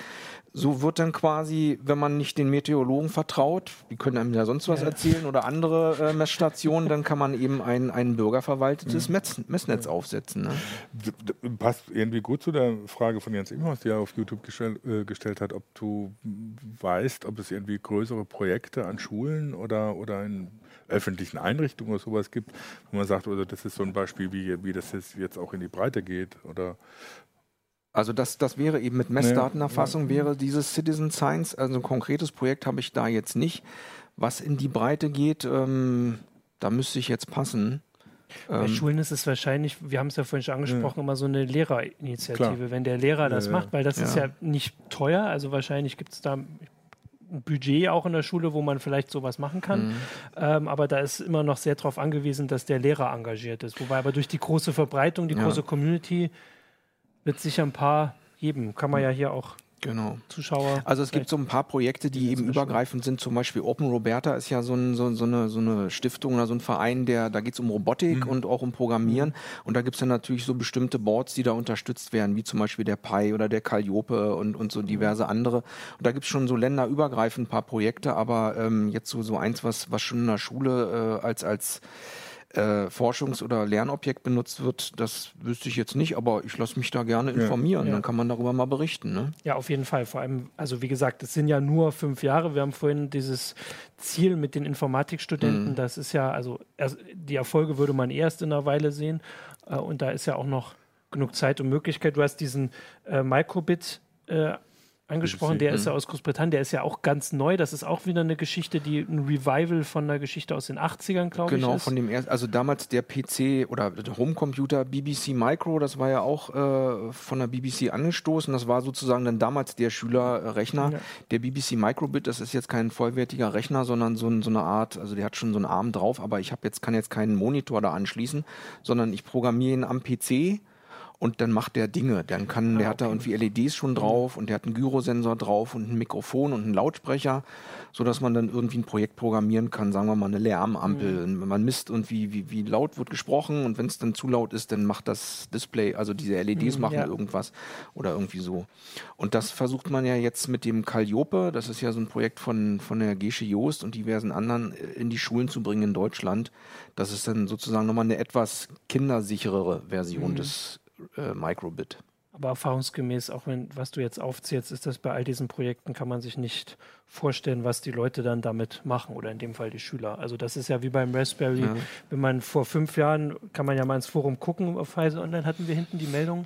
so wird dann quasi, wenn man nicht den Meteorologen vertraut, die können einem ja sonst was ja. erzählen oder andere äh, Messstationen, dann kann man eben ein, ein bürgerverwaltetes mhm. Messnetz aufsetzen. Ne? Passt irgendwie gut zu der Frage von Jens Imhaus, die er auf YouTube gestell, äh, gestellt hat, ob du weißt, ob es irgendwie größere Projekte an Schulen oder, oder in öffentlichen Einrichtungen oder sowas gibt, wo man sagt, also das ist so ein Beispiel, wie, wie das jetzt auch in die Breite geht oder also das, das wäre eben mit Messdatenerfassung, ja, wäre dieses Citizen Science, also ein konkretes Projekt habe ich da jetzt nicht. Was in die Breite geht, ähm, da müsste ich jetzt passen. Bei ähm, Schulen ist es wahrscheinlich, wir haben es ja vorhin schon angesprochen, ja. immer so eine Lehrerinitiative, Klar. wenn der Lehrer das ja, macht, weil das ist ja nicht teuer, also wahrscheinlich gibt es da ein Budget auch in der Schule, wo man vielleicht sowas machen kann. Mhm. Ähm, aber da ist immer noch sehr darauf angewiesen, dass der Lehrer engagiert ist. Wobei aber durch die große Verbreitung, die ja. große Community wird sicher ein paar geben. Kann man ja hier auch Genau. Zuschauer. Also es gibt so ein paar Projekte, die eben übergreifend sind. Zum Beispiel Open Roberta ist ja so, ein, so, so, eine, so eine Stiftung oder so ein Verein, der da geht es um Robotik mhm. und auch um Programmieren. Mhm. Und da gibt es dann natürlich so bestimmte Boards, die da unterstützt werden, wie zum Beispiel der Pi oder der Calliope und, und so diverse andere. Und da gibt es schon so länderübergreifend ein paar Projekte, aber ähm, jetzt so, so eins, was, was schon in der Schule äh, als, als äh, Forschungs- oder Lernobjekt benutzt wird, das wüsste ich jetzt nicht, aber ich lasse mich da gerne informieren. Ja. Dann kann man darüber mal berichten. Ne? Ja, auf jeden Fall. Vor allem, also wie gesagt, es sind ja nur fünf Jahre. Wir haben vorhin dieses Ziel mit den Informatikstudenten. Mhm. Das ist ja, also die Erfolge würde man erst in einer Weile sehen. Äh, und da ist ja auch noch genug Zeit und Möglichkeit. Du hast diesen äh, Microbit äh, angesprochen, der ist ja aus Großbritannien, der ist ja auch ganz neu. Das ist auch wieder eine Geschichte, die ein Revival von einer Geschichte aus den 80ern, glaube genau, ich. Genau, von dem ersten, also damals der PC oder der Homecomputer BBC Micro, das war ja auch äh, von der BBC angestoßen. Das war sozusagen dann damals der Schülerrechner. Ja. Der BBC Microbit, das ist jetzt kein vollwertiger Rechner, sondern so, so eine Art, also der hat schon so einen Arm drauf, aber ich habe jetzt, kann jetzt keinen Monitor da anschließen, sondern ich programmiere ihn am PC und dann macht der Dinge. Dann kann, der hat da irgendwie LEDs schon drauf und der hat einen Gyrosensor drauf und ein Mikrofon und einen Lautsprecher, so dass man dann irgendwie ein Projekt programmieren kann, sagen wir mal eine Lärmampel. Mhm. Man misst irgendwie, wie, wie laut wird gesprochen und wenn es dann zu laut ist, dann macht das Display, also diese LEDs mhm, machen ja. irgendwas oder irgendwie so. Und das versucht man ja jetzt mit dem Calliope, das ist ja so ein Projekt von, von der Gesche Joost und diversen anderen äh, in die Schulen zu bringen in Deutschland. Das ist dann sozusagen nochmal eine etwas kindersicherere Version mhm. des äh, Microbit. Aber erfahrungsgemäß, auch wenn, was du jetzt aufzählst, ist das bei all diesen Projekten, kann man sich nicht vorstellen, was die Leute dann damit machen oder in dem Fall die Schüler. Also das ist ja wie beim Raspberry, ja. wenn man vor fünf Jahren, kann man ja mal ins Forum gucken, auf Heise Online hatten wir hinten die Meldung,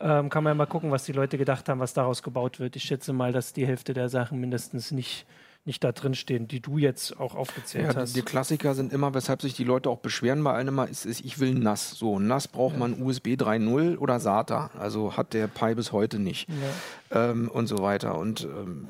ähm, kann man ja mal gucken, was die Leute gedacht haben, was daraus gebaut wird. Ich schätze mal, dass die Hälfte der Sachen mindestens nicht nicht da drin stehen, die du jetzt auch aufgezählt ja, hast. Die, die, Klassiker sind immer, weshalb sich die Leute auch beschweren bei einem ist, ist ich will NAS. So, NAS braucht ja. man USB 3.0 oder SATA. Also hat der Pi bis heute nicht. Ja. Ähm, und so weiter. Und ähm,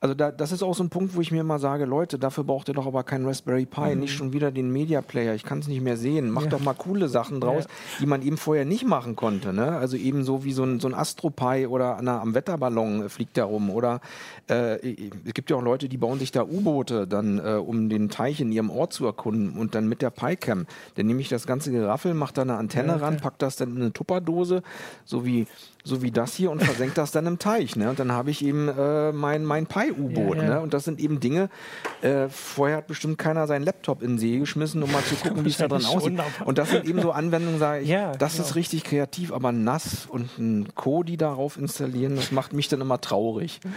also da, das ist auch so ein Punkt, wo ich mir immer sage, Leute, dafür braucht ihr doch aber keinen Raspberry Pi, mhm. nicht schon wieder den Media Player. Ich kann es nicht mehr sehen. Macht ja. doch mal coole Sachen draus, ja. die man eben vorher nicht machen konnte. Ne? Also eben so wie so ein, so ein Astro Pi oder na, am Wetterballon fliegt der rum. Oder äh, es gibt ja auch Leute, die bauen sich da U-Boote dann, äh, um den Teich in ihrem Ort zu erkunden und dann mit der Pi-Cam. Dann nehme ich das ganze Geraffel, mache da eine Antenne ja, ran, pack das dann in eine Tupperdose, so wie so wie das hier und versenkt das dann im Teich. Ne? Und dann habe ich eben äh, mein, mein Pi-U-Boot. Ja, ja. ne? Und das sind eben Dinge, äh, vorher hat bestimmt keiner seinen Laptop in den See geschmissen, um mal zu gucken, wie es da drin aussieht. Und das sind eben so Anwendungen, sage ich, ja, das genau. ist richtig kreativ, aber nass und ein Kodi darauf installieren, das macht mich dann immer traurig.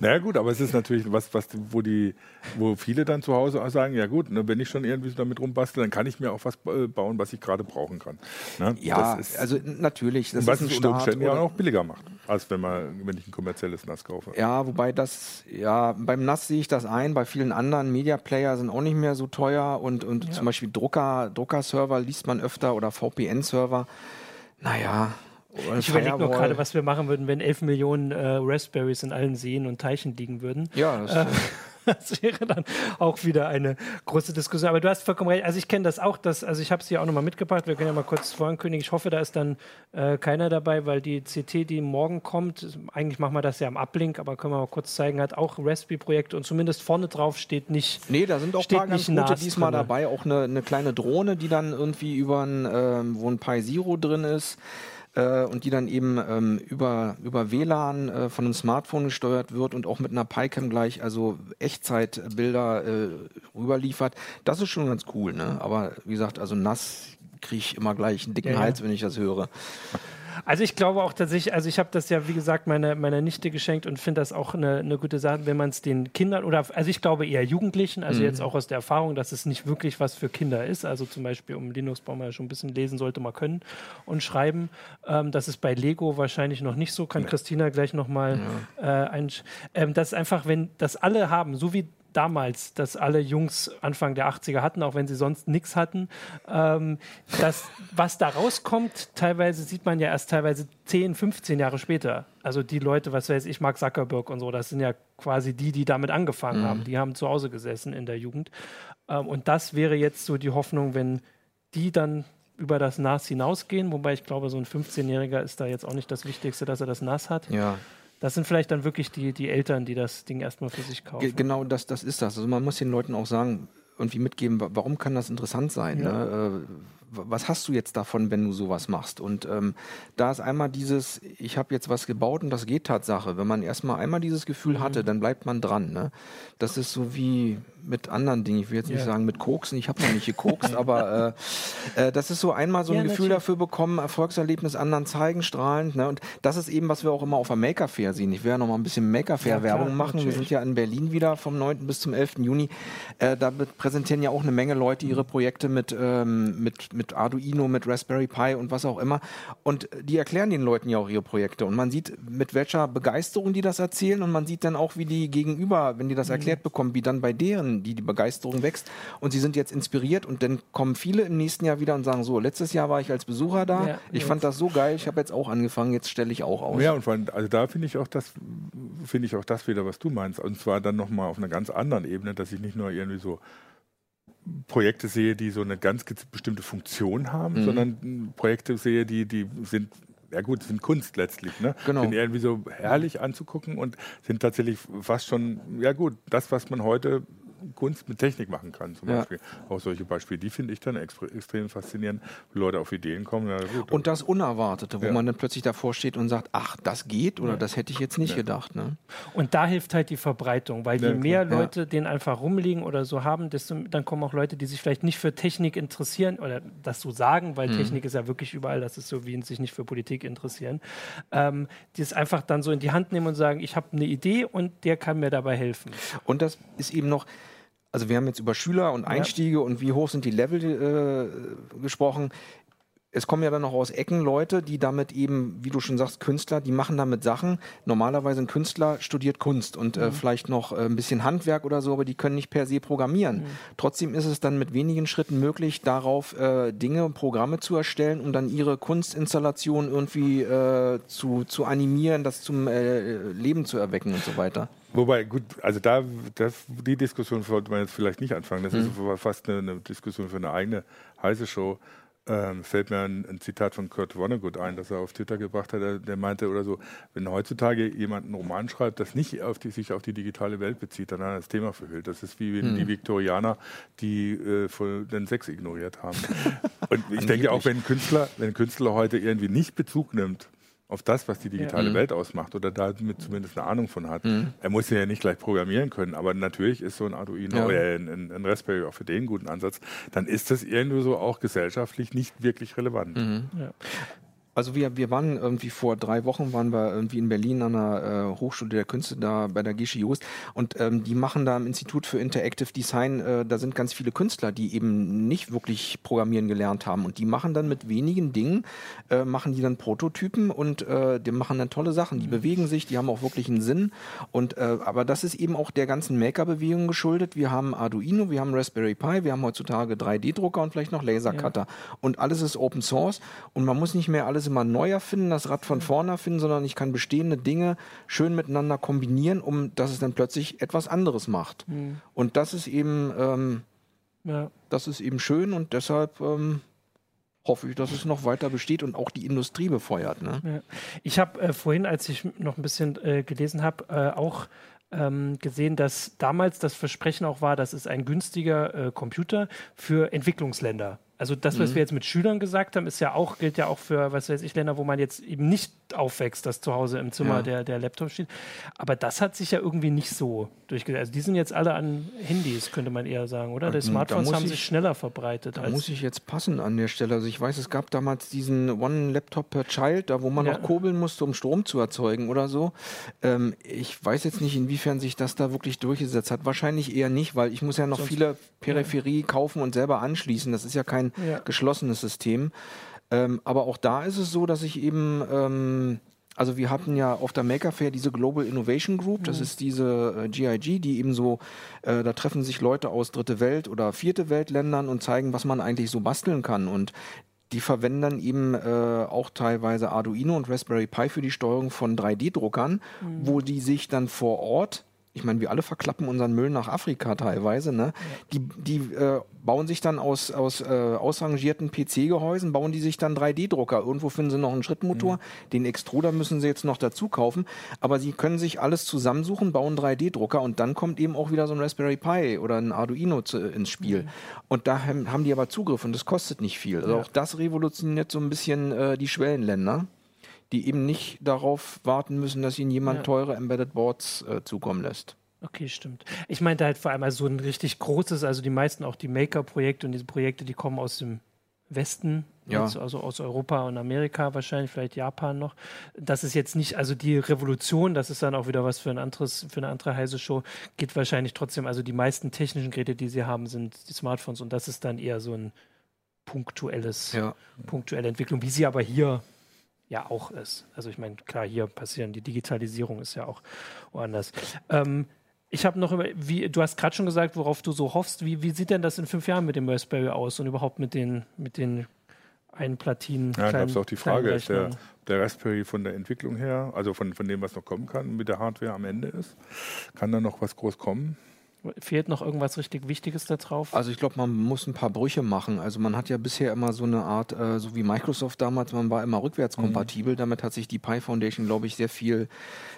Naja gut, aber es ist natürlich was, was wo die, wo viele dann zu Hause auch sagen, ja gut, ne, wenn ich schon irgendwie so damit rumbastle, dann kann ich mir auch was äh, bauen, was ich gerade brauchen kann. Ne? Ja, ist, also natürlich. Das was ist es unter Umständen ja auch billiger macht, als wenn man, wenn ich ein kommerzielles NAS kaufe. Ja, wobei das, ja, beim NAS sehe ich das ein, bei vielen anderen Media Player sind auch nicht mehr so teuer und, und ja. zum Beispiel Drucker, Drucker-Server liest man öfter oder VPN-Server. Naja, ich überlege noch gerade, was wir machen würden, wenn 11 Millionen äh, Raspberries in allen Seen und Teichen liegen würden. Ja, das, äh, das wäre dann auch wieder eine große Diskussion. Aber du hast vollkommen recht. Also ich kenne das auch, dass, also ich habe es hier auch nochmal mitgebracht. Wir können ja mal kurz vorankündigen. Ich hoffe, da ist dann äh, keiner dabei, weil die CT, die morgen kommt, eigentlich machen wir das ja am Ablink, aber können wir mal kurz zeigen, hat auch Raspberry-Projekte und zumindest vorne drauf steht nicht. Nee, da sind auch ein paar ganz gute diesmal drin. dabei. Auch eine, eine, kleine Drohne, die dann irgendwie über ein, ähm, wo ein Pi Zero drin ist äh, und die dann eben ähm, über, über WLAN äh, von einem Smartphone gesteuert wird und auch mit einer PyCam gleich, also Echtzeitbilder äh, rüberliefert. Das ist schon ganz cool, ne? Aber wie gesagt, also nass kriege ich immer gleich einen dicken ja, Hals, wenn ich das höre. Also ich glaube auch tatsächlich, also ich habe das ja, wie gesagt, meiner meine Nichte geschenkt und finde das auch eine, eine gute Sache, wenn man es den Kindern oder, also ich glaube eher Jugendlichen, also mhm. jetzt auch aus der Erfahrung, dass es nicht wirklich was für Kinder ist. Also zum Beispiel, um Linux braucht man ja schon ein bisschen lesen, sollte man können und schreiben. Ähm, das ist bei Lego wahrscheinlich noch nicht so, kann ja. Christina gleich nochmal ja. äh, ein, ähm, das ist einfach, wenn das alle haben, so wie damals, dass alle Jungs Anfang der 80er hatten, auch wenn sie sonst nichts hatten. Ähm, das, was da rauskommt, teilweise sieht man ja erst teilweise 10, 15 Jahre später. Also die Leute, was weiß ich, Mark Zuckerberg und so, das sind ja quasi die, die damit angefangen mhm. haben. Die haben zu Hause gesessen in der Jugend. Ähm, und das wäre jetzt so die Hoffnung, wenn die dann über das NAS hinausgehen, wobei ich glaube, so ein 15-Jähriger ist da jetzt auch nicht das Wichtigste, dass er das NAS hat. Ja. Das sind vielleicht dann wirklich die, die Eltern, die das Ding erstmal für sich kaufen. Genau, das, das ist das. Also man muss den Leuten auch sagen, irgendwie mitgeben, warum kann das interessant sein? Ja. Ne? Was hast du jetzt davon, wenn du sowas machst? Und ähm, da ist einmal dieses, ich habe jetzt was gebaut und das geht Tatsache. Wenn man erstmal einmal dieses Gefühl mhm. hatte, dann bleibt man dran. Ne? Das ist so wie mit anderen Dingen. Ich will jetzt nicht sagen mit Koksen, ich habe noch nicht gekokst, aber äh, äh, das ist so einmal so ein ja, Gefühl natürlich. dafür bekommen, Erfolgserlebnis anderen zeigen, strahlend. Ne? Und das ist eben, was wir auch immer auf der Maker Fair sehen. Ich werde ja noch mal ein bisschen Maker Fair Werbung machen. Natürlich. Wir sind ja in Berlin wieder vom 9. bis zum 11. Juni. Äh, da präsentieren ja auch eine Menge Leute ihre Projekte mit, ähm, mit, mit Arduino, mit Raspberry Pi und was auch immer. Und die erklären den Leuten ja auch ihre Projekte. Und man sieht, mit welcher Begeisterung die das erzählen und man sieht dann auch, wie die gegenüber, wenn die das mhm. erklärt bekommen, wie dann bei deren die, die Begeisterung wächst. Und sie sind jetzt inspiriert und dann kommen viele im nächsten Jahr wieder und sagen, so, letztes Jahr war ich als Besucher da, ja, ich ja. fand das so geil, ich habe jetzt auch angefangen, jetzt stelle ich auch aus. Ja, und allem, also da finde ich auch das, finde ich auch das wieder, was du meinst. Und zwar dann nochmal auf einer ganz anderen Ebene, dass ich nicht nur irgendwie so Projekte sehe, die so eine ganz bestimmte Funktion haben, mhm. sondern Projekte sehe, die, die sind ja gut, sind Kunst letztlich, ne? Genau. Sind irgendwie so herrlich anzugucken und sind tatsächlich fast schon, ja gut, das, was man heute Kunst mit Technik machen kann, zum ja. Beispiel. Auch solche Beispiele, die finde ich dann extrem faszinierend, wo Leute auf Ideen kommen. Ja, gut, und das Unerwartete, wo ja. man dann plötzlich davor steht und sagt, ach, das geht oder das hätte ich jetzt nicht gedacht. Ne? Und da hilft halt die Verbreitung, weil je mehr Leute den einfach rumliegen oder so haben, desto dann kommen auch Leute, die sich vielleicht nicht für Technik interessieren oder das so sagen, weil mhm. Technik ist ja wirklich überall, das ist so wie sich nicht für Politik interessieren, ähm, die es einfach dann so in die Hand nehmen und sagen, ich habe eine Idee und der kann mir dabei helfen. Und das ist eben noch, also wir haben jetzt über Schüler und Einstiege ja. und wie hoch sind die Level äh, gesprochen es kommen ja dann noch aus Ecken Leute, die damit eben, wie du schon sagst, Künstler, die machen damit Sachen. Normalerweise ein Künstler studiert Kunst und äh, mhm. äh, vielleicht noch äh, ein bisschen Handwerk oder so, aber die können nicht per se programmieren. Mhm. Trotzdem ist es dann mit wenigen Schritten möglich, darauf äh, Dinge, Programme zu erstellen, um dann ihre Kunstinstallation irgendwie äh, zu, zu animieren, das zum äh, Leben zu erwecken und so weiter. Wobei, gut, also da, das, die Diskussion sollte man jetzt vielleicht nicht anfangen. Das mhm. ist fast eine, eine Diskussion für eine eigene heiße Show ähm, fällt mir ein, ein, Zitat von Kurt Vonnegut ein, das er auf Twitter gebracht hat. Der, der, meinte oder so, wenn heutzutage jemand einen Roman schreibt, das nicht auf die, sich auf die digitale Welt bezieht, dann hat er das Thema verhüllt. Das ist wie hm. die Viktorianer, die äh, den Sex ignoriert haben. Und ich denke auch, wenn Künstler, wenn ein Künstler heute irgendwie nicht Bezug nimmt auf das, was die digitale ja. Welt ausmacht oder damit zumindest eine Ahnung von hat. Mhm. Er muss ja nicht gleich programmieren können, aber natürlich ist so ein Arduino ja. oder ein, ein, Raspberry auch für den guten Ansatz, dann ist das irgendwie so auch gesellschaftlich nicht wirklich relevant. Mhm. Ja. Also wir, wir waren irgendwie vor drei Wochen waren wir irgendwie in Berlin an der äh, Hochschule der Künste da bei der Gesche Just und ähm, die machen da im Institut für Interactive Design, äh, da sind ganz viele Künstler, die eben nicht wirklich programmieren gelernt haben und die machen dann mit wenigen Dingen, äh, machen die dann Prototypen und äh, die machen dann tolle Sachen, die mhm. bewegen sich, die haben auch wirklich einen Sinn und äh, aber das ist eben auch der ganzen Maker-Bewegung geschuldet. Wir haben Arduino, wir haben Raspberry Pi, wir haben heutzutage 3D-Drucker und vielleicht noch Lasercutter ja. und alles ist Open Source und man muss nicht mehr alles immer neu erfinden, das Rad von vorne erfinden, sondern ich kann bestehende Dinge schön miteinander kombinieren, um dass es dann plötzlich etwas anderes macht. Mhm. Und das ist eben, ähm, ja. das ist eben schön und deshalb ähm, hoffe ich, dass es noch weiter besteht und auch die Industrie befeuert. Ne? Ja. Ich habe äh, vorhin, als ich noch ein bisschen äh, gelesen habe, äh, auch ähm, gesehen, dass damals das Versprechen auch war, dass es ein günstiger äh, Computer für Entwicklungsländer also das, was mhm. wir jetzt mit Schülern gesagt haben, ist ja auch, gilt ja auch für, was weiß ich, Länder, wo man jetzt eben nicht aufwächst, dass zu Hause im Zimmer ja. der, der Laptop steht. Aber das hat sich ja irgendwie nicht so durchgesetzt. Also die sind jetzt alle an Handys, könnte man eher sagen, oder? Die Smartphones haben ich, sich schneller verbreitet. Da muss ich jetzt passen an der Stelle. Also ich weiß, es gab damals diesen One Laptop per Child, da wo man ja. noch kurbeln musste, um Strom zu erzeugen oder so. Ähm, ich weiß jetzt nicht, inwiefern sich das da wirklich durchgesetzt hat. Wahrscheinlich eher nicht, weil ich muss ja noch Sonst, viele Peripherie ja. kaufen und selber anschließen. Das ist ja kein ja. geschlossenes System. Ähm, aber auch da ist es so, dass ich eben, ähm, also wir hatten ja auf der Maker Fair diese Global Innovation Group, das mhm. ist diese äh, GIG, die eben so, äh, da treffen sich Leute aus dritte Welt oder vierte Weltländern und zeigen, was man eigentlich so basteln kann. Und die verwenden dann eben äh, auch teilweise Arduino und Raspberry Pi für die Steuerung von 3D-Druckern, mhm. wo die sich dann vor Ort ich meine, wir alle verklappen unseren Müll nach Afrika teilweise, ne? Die, die äh, bauen sich dann aus, aus äh, ausrangierten PC-Gehäusen, bauen die sich dann 3D-Drucker. Irgendwo finden sie noch einen Schrittmotor, mhm. den Extruder müssen sie jetzt noch dazu kaufen, aber sie können sich alles zusammensuchen, bauen 3D-Drucker und dann kommt eben auch wieder so ein Raspberry Pi oder ein Arduino zu, ins Spiel. Mhm. Und da haben die aber Zugriff und das kostet nicht viel. Also ja. auch das revolutioniert so ein bisschen äh, die Schwellenländer die eben nicht darauf warten müssen, dass ihnen jemand ja. teure Embedded Boards äh, zukommen lässt. Okay, stimmt. Ich meinte halt vor allem also so ein richtig großes, also die meisten auch die Maker-Projekte und diese Projekte, die kommen aus dem Westen, ja. also, aus Europa und Amerika wahrscheinlich, vielleicht Japan noch. Das ist jetzt nicht, also die Revolution, das ist dann auch wieder was für ein anderes, für eine andere heiße Show, geht wahrscheinlich trotzdem, also die meisten technischen Geräte, die sie haben, sind die Smartphones und das ist dann eher so ein punktuelles, ja. punktuelle Entwicklung, wie sie aber hier ja auch ist. Also ich meine, klar, hier passieren, die Digitalisierung ist ja auch woanders. Ähm, ich habe noch über, wie, du hast gerade schon gesagt, worauf du so hoffst. Wie, wie sieht denn das in fünf Jahren mit dem Raspberry aus und überhaupt mit den, mit den einen Platinen? Ja, da gab es auch die Frage, ist der, der Raspberry von der Entwicklung her, also von, von dem, was noch kommen kann, mit der Hardware am Ende ist, kann da noch was groß kommen? Fehlt noch irgendwas richtig Wichtiges da drauf? Also ich glaube, man muss ein paar Brüche machen. Also man hat ja bisher immer so eine Art, äh, so wie Microsoft damals, man war immer rückwärtskompatibel. Mhm. Damit hat sich die Pi Foundation, glaube ich, sehr viel,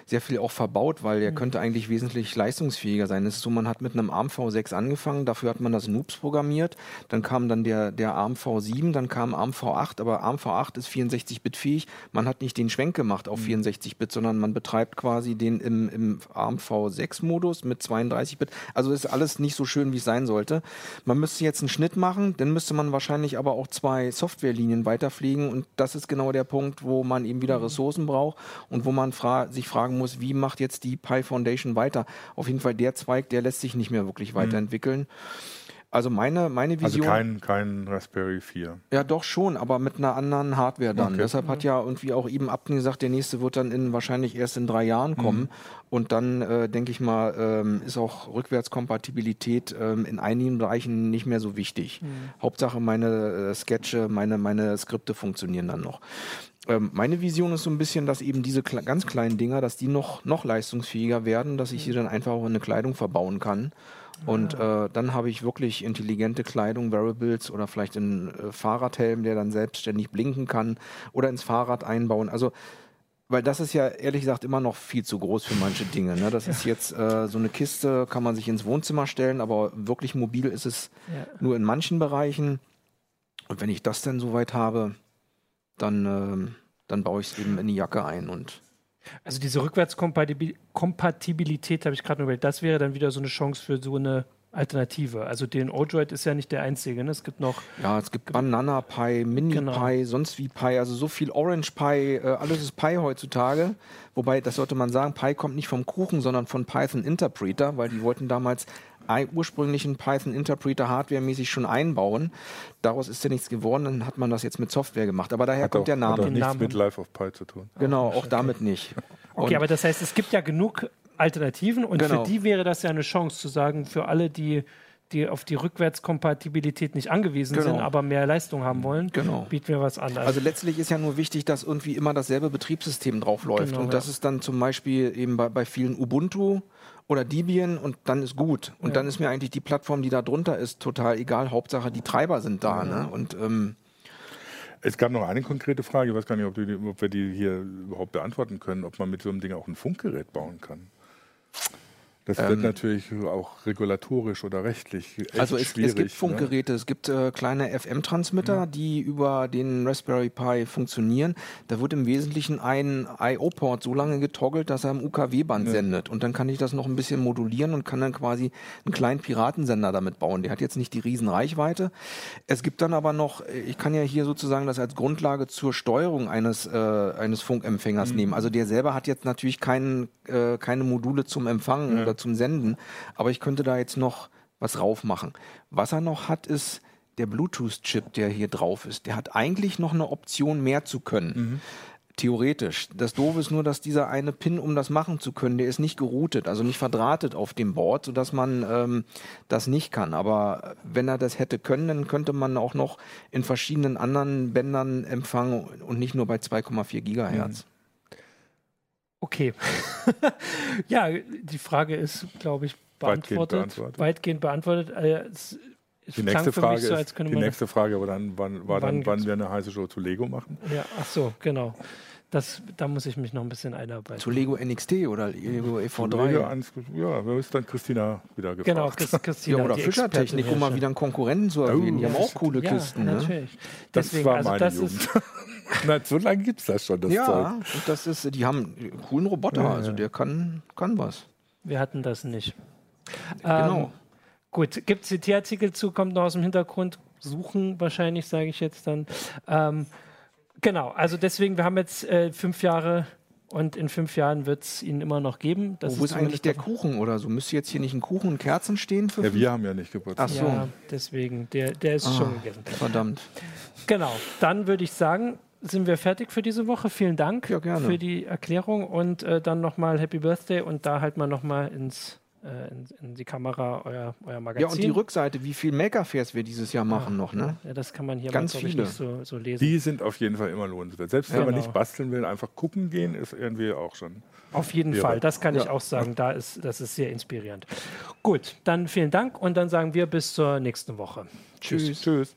sehr viel auch verbaut, weil er mhm. könnte eigentlich wesentlich leistungsfähiger sein. Es ist so, man hat mit einem ARM V6 angefangen, dafür hat man das Noobs programmiert, dann kam dann der, der ARM V7, dann kam ARM V8, aber ARM V8 ist 64-Bit fähig. Man hat nicht den Schwenk gemacht auf mhm. 64-Bit, sondern man betreibt quasi den im, im ARM V6 Modus mit 32-Bit. Also ist alles nicht so schön, wie es sein sollte. Man müsste jetzt einen Schnitt machen, dann müsste man wahrscheinlich aber auch zwei Softwarelinien weiterfliegen und das ist genau der Punkt, wo man eben wieder mhm. Ressourcen braucht und wo man fra sich fragen muss, wie macht jetzt die Pi Foundation weiter? Auf jeden Fall der Zweig, der lässt sich nicht mehr wirklich mhm. Also meine, meine also Vision. Also kein, kein Raspberry 4. Ja, doch schon, aber mit einer anderen Hardware dann. Okay. Deshalb hat ja irgendwie auch eben Abten gesagt, der nächste wird dann in wahrscheinlich erst in drei Jahren kommen. Mhm. Und dann äh, denke ich mal, ähm, ist auch Rückwärtskompatibilität ähm, in einigen Bereichen nicht mehr so wichtig. Mhm. Hauptsache meine äh, Sketche, meine, meine Skripte funktionieren dann noch ähm, meine Vision ist so ein bisschen, dass eben diese ganz kleinen Dinger, dass die noch, noch leistungsfähiger werden, dass ich sie mhm. dann einfach auch in eine Kleidung verbauen kann und äh, dann habe ich wirklich intelligente Kleidung, Variables oder vielleicht einen äh, Fahrradhelm, der dann selbstständig blinken kann oder ins Fahrrad einbauen. Also weil das ist ja ehrlich gesagt immer noch viel zu groß für manche Dinge. Ne? Das ja. ist jetzt äh, so eine Kiste, kann man sich ins Wohnzimmer stellen, aber wirklich mobil ist es ja. nur in manchen Bereichen. Und wenn ich das dann soweit habe, dann, äh, dann baue ich es eben in die Jacke ein und also diese Rückwärtskompatibilität habe ich gerade überlegt, das wäre dann wieder so eine Chance für so eine Alternative. Also den Odroid ist ja nicht der einzige. Ne? Es gibt noch. Ja, es gibt Banana Pi, Mini genau. Pi, sonst wie Pi, also so viel Orange Pi, äh, alles ist Pi heutzutage. Wobei, das sollte man sagen, Pi kommt nicht vom Kuchen, sondern von Python Interpreter, weil die wollten damals ursprünglichen Python Interpreter hardwaremäßig schon einbauen. Daraus ist ja nichts geworden, dann hat man das jetzt mit Software gemacht. Aber daher hat kommt auch, der Name. Hat auch nichts Namen. mit Life of Pi zu tun. Genau, auch damit nicht. Okay, Und aber das heißt, es gibt ja genug Alternativen und genau. für die wäre das ja eine Chance zu sagen, für alle, die die auf die Rückwärtskompatibilität nicht angewiesen genau. sind, aber mehr Leistung haben wollen, genau. bieten wir was an. Also, letztlich ist ja nur wichtig, dass irgendwie immer dasselbe Betriebssystem drauf läuft. Genau, und das ist dann zum Beispiel eben bei, bei vielen Ubuntu oder Debian und dann ist gut. Und ja. dann ist mir eigentlich die Plattform, die da drunter ist, total egal. Hauptsache die Treiber sind da. Ja. Ne? Und ähm, es gab noch eine konkrete Frage, ich weiß gar nicht, ob, die, ob, wir die hier überhaupt beantworten können, ob man mit so einem Ding auch ein Funkgerät bauen kann. Das wird ähm, natürlich auch regulatorisch oder rechtlich Also es, es gibt ne? Funkgeräte, ne? es gibt äh, kleine FM-Transmitter, ja. die über den Raspberry Pi funktionieren. Da wird im Wesentlichen ein I.O.-Port so lange getoggelt, dass er im UKW-Band ja. sendet. Und dann kann ich das noch ein bisschen modulieren und kann dann quasi einen kleinen Piratensender damit bauen. Der hat jetzt nicht die Riesenreichweite. Es gibt dann aber noch, ich kann ja hier sozusagen das als Grundlage zur Steuerung eines, äh, eines Funkempfängers mhm. nehmen. Also der selber hat jetzt natürlich kein, äh, keine Module zum Empfangen ja zum Senden. Aber ich könnte da jetzt noch was drauf machen. Was er noch hat, ist der Bluetooth-Chip, der hier drauf ist. Der hat eigentlich noch eine Option mehr zu können. Mhm. Theoretisch. Das Doofe ist nur, dass dieser eine Pin, um das machen zu können, der ist nicht geroutet, also nicht verdrahtet auf dem Board, sodass man ähm, das nicht kann. Aber wenn er das hätte können, dann könnte man auch noch in verschiedenen anderen Bändern empfangen und nicht nur bei 2,4 Gigahertz. Mhm. Okay. ja, die Frage ist, glaube ich, beantwortet. Weitgehend beantwortet. Weitgehend beantwortet. Äh, es, es die nächste Frage, so, ist, die nächste Frage war dann, wann, war wann, dann, wann wir eine heiße Show zu Lego machen. Ja, ach so, genau. Das, da muss ich mich noch ein bisschen einarbeiten. Zu Lego NXT oder Lego EV3? Lego ans, ja, da ist dann Christina wieder gefragt. Genau, Christina. Ja, oder Fischertechnik, um mal wieder einen Konkurrenten zu erwähnen. Oh, die haben auch coole ja, Kisten. Ne? Natürlich. Das Deswegen, war also meine das Jugend. Na, so lange gibt es das schon, das ja, Zeug. Und das ist, die haben einen coolen Roboter, ja, also der kann, kann was. Wir hatten das nicht. Genau. Ähm, gut, gibt es CT-Artikel zu, kommt noch aus dem Hintergrund, suchen wahrscheinlich, sage ich jetzt dann. Ähm, genau, also deswegen, wir haben jetzt äh, fünf Jahre und in fünf Jahren wird es ihn immer noch geben. Das Wo ist, ist eigentlich der Kuchen oder so? Müsste jetzt hier nicht ein Kuchen und Kerzen stehen? Für ja, wir haben ja nicht Geburtstag. Ach so. Ja, deswegen, der, der ist ah, schon gegessen. Verdammt. Genau, dann würde ich sagen, sind wir fertig für diese Woche. Vielen Dank ja, für die Erklärung und äh, dann nochmal Happy Birthday und da halt mal nochmal ins äh, in, in, die Kamera euer, euer Magazin. Ja, und die Rückseite, wie viel Maker-Fairs wir dieses Jahr machen ah, noch, ne? Ja, das kann man hier Ganz mal, viele. nicht so, so, lesen. Die sind auf jeden Fall immer lohnenswert. Selbst wenn man genau. nicht basteln will, einfach gucken gehen, ist irgendwie auch schon. Auf jeden. Fall, das kann ja. ich auch sagen. Da ist, das ist sehr inspirierend. Gut, dann vielen Dank und dann sagen wir bis zur nächsten Woche. Tschüss. Tschüss.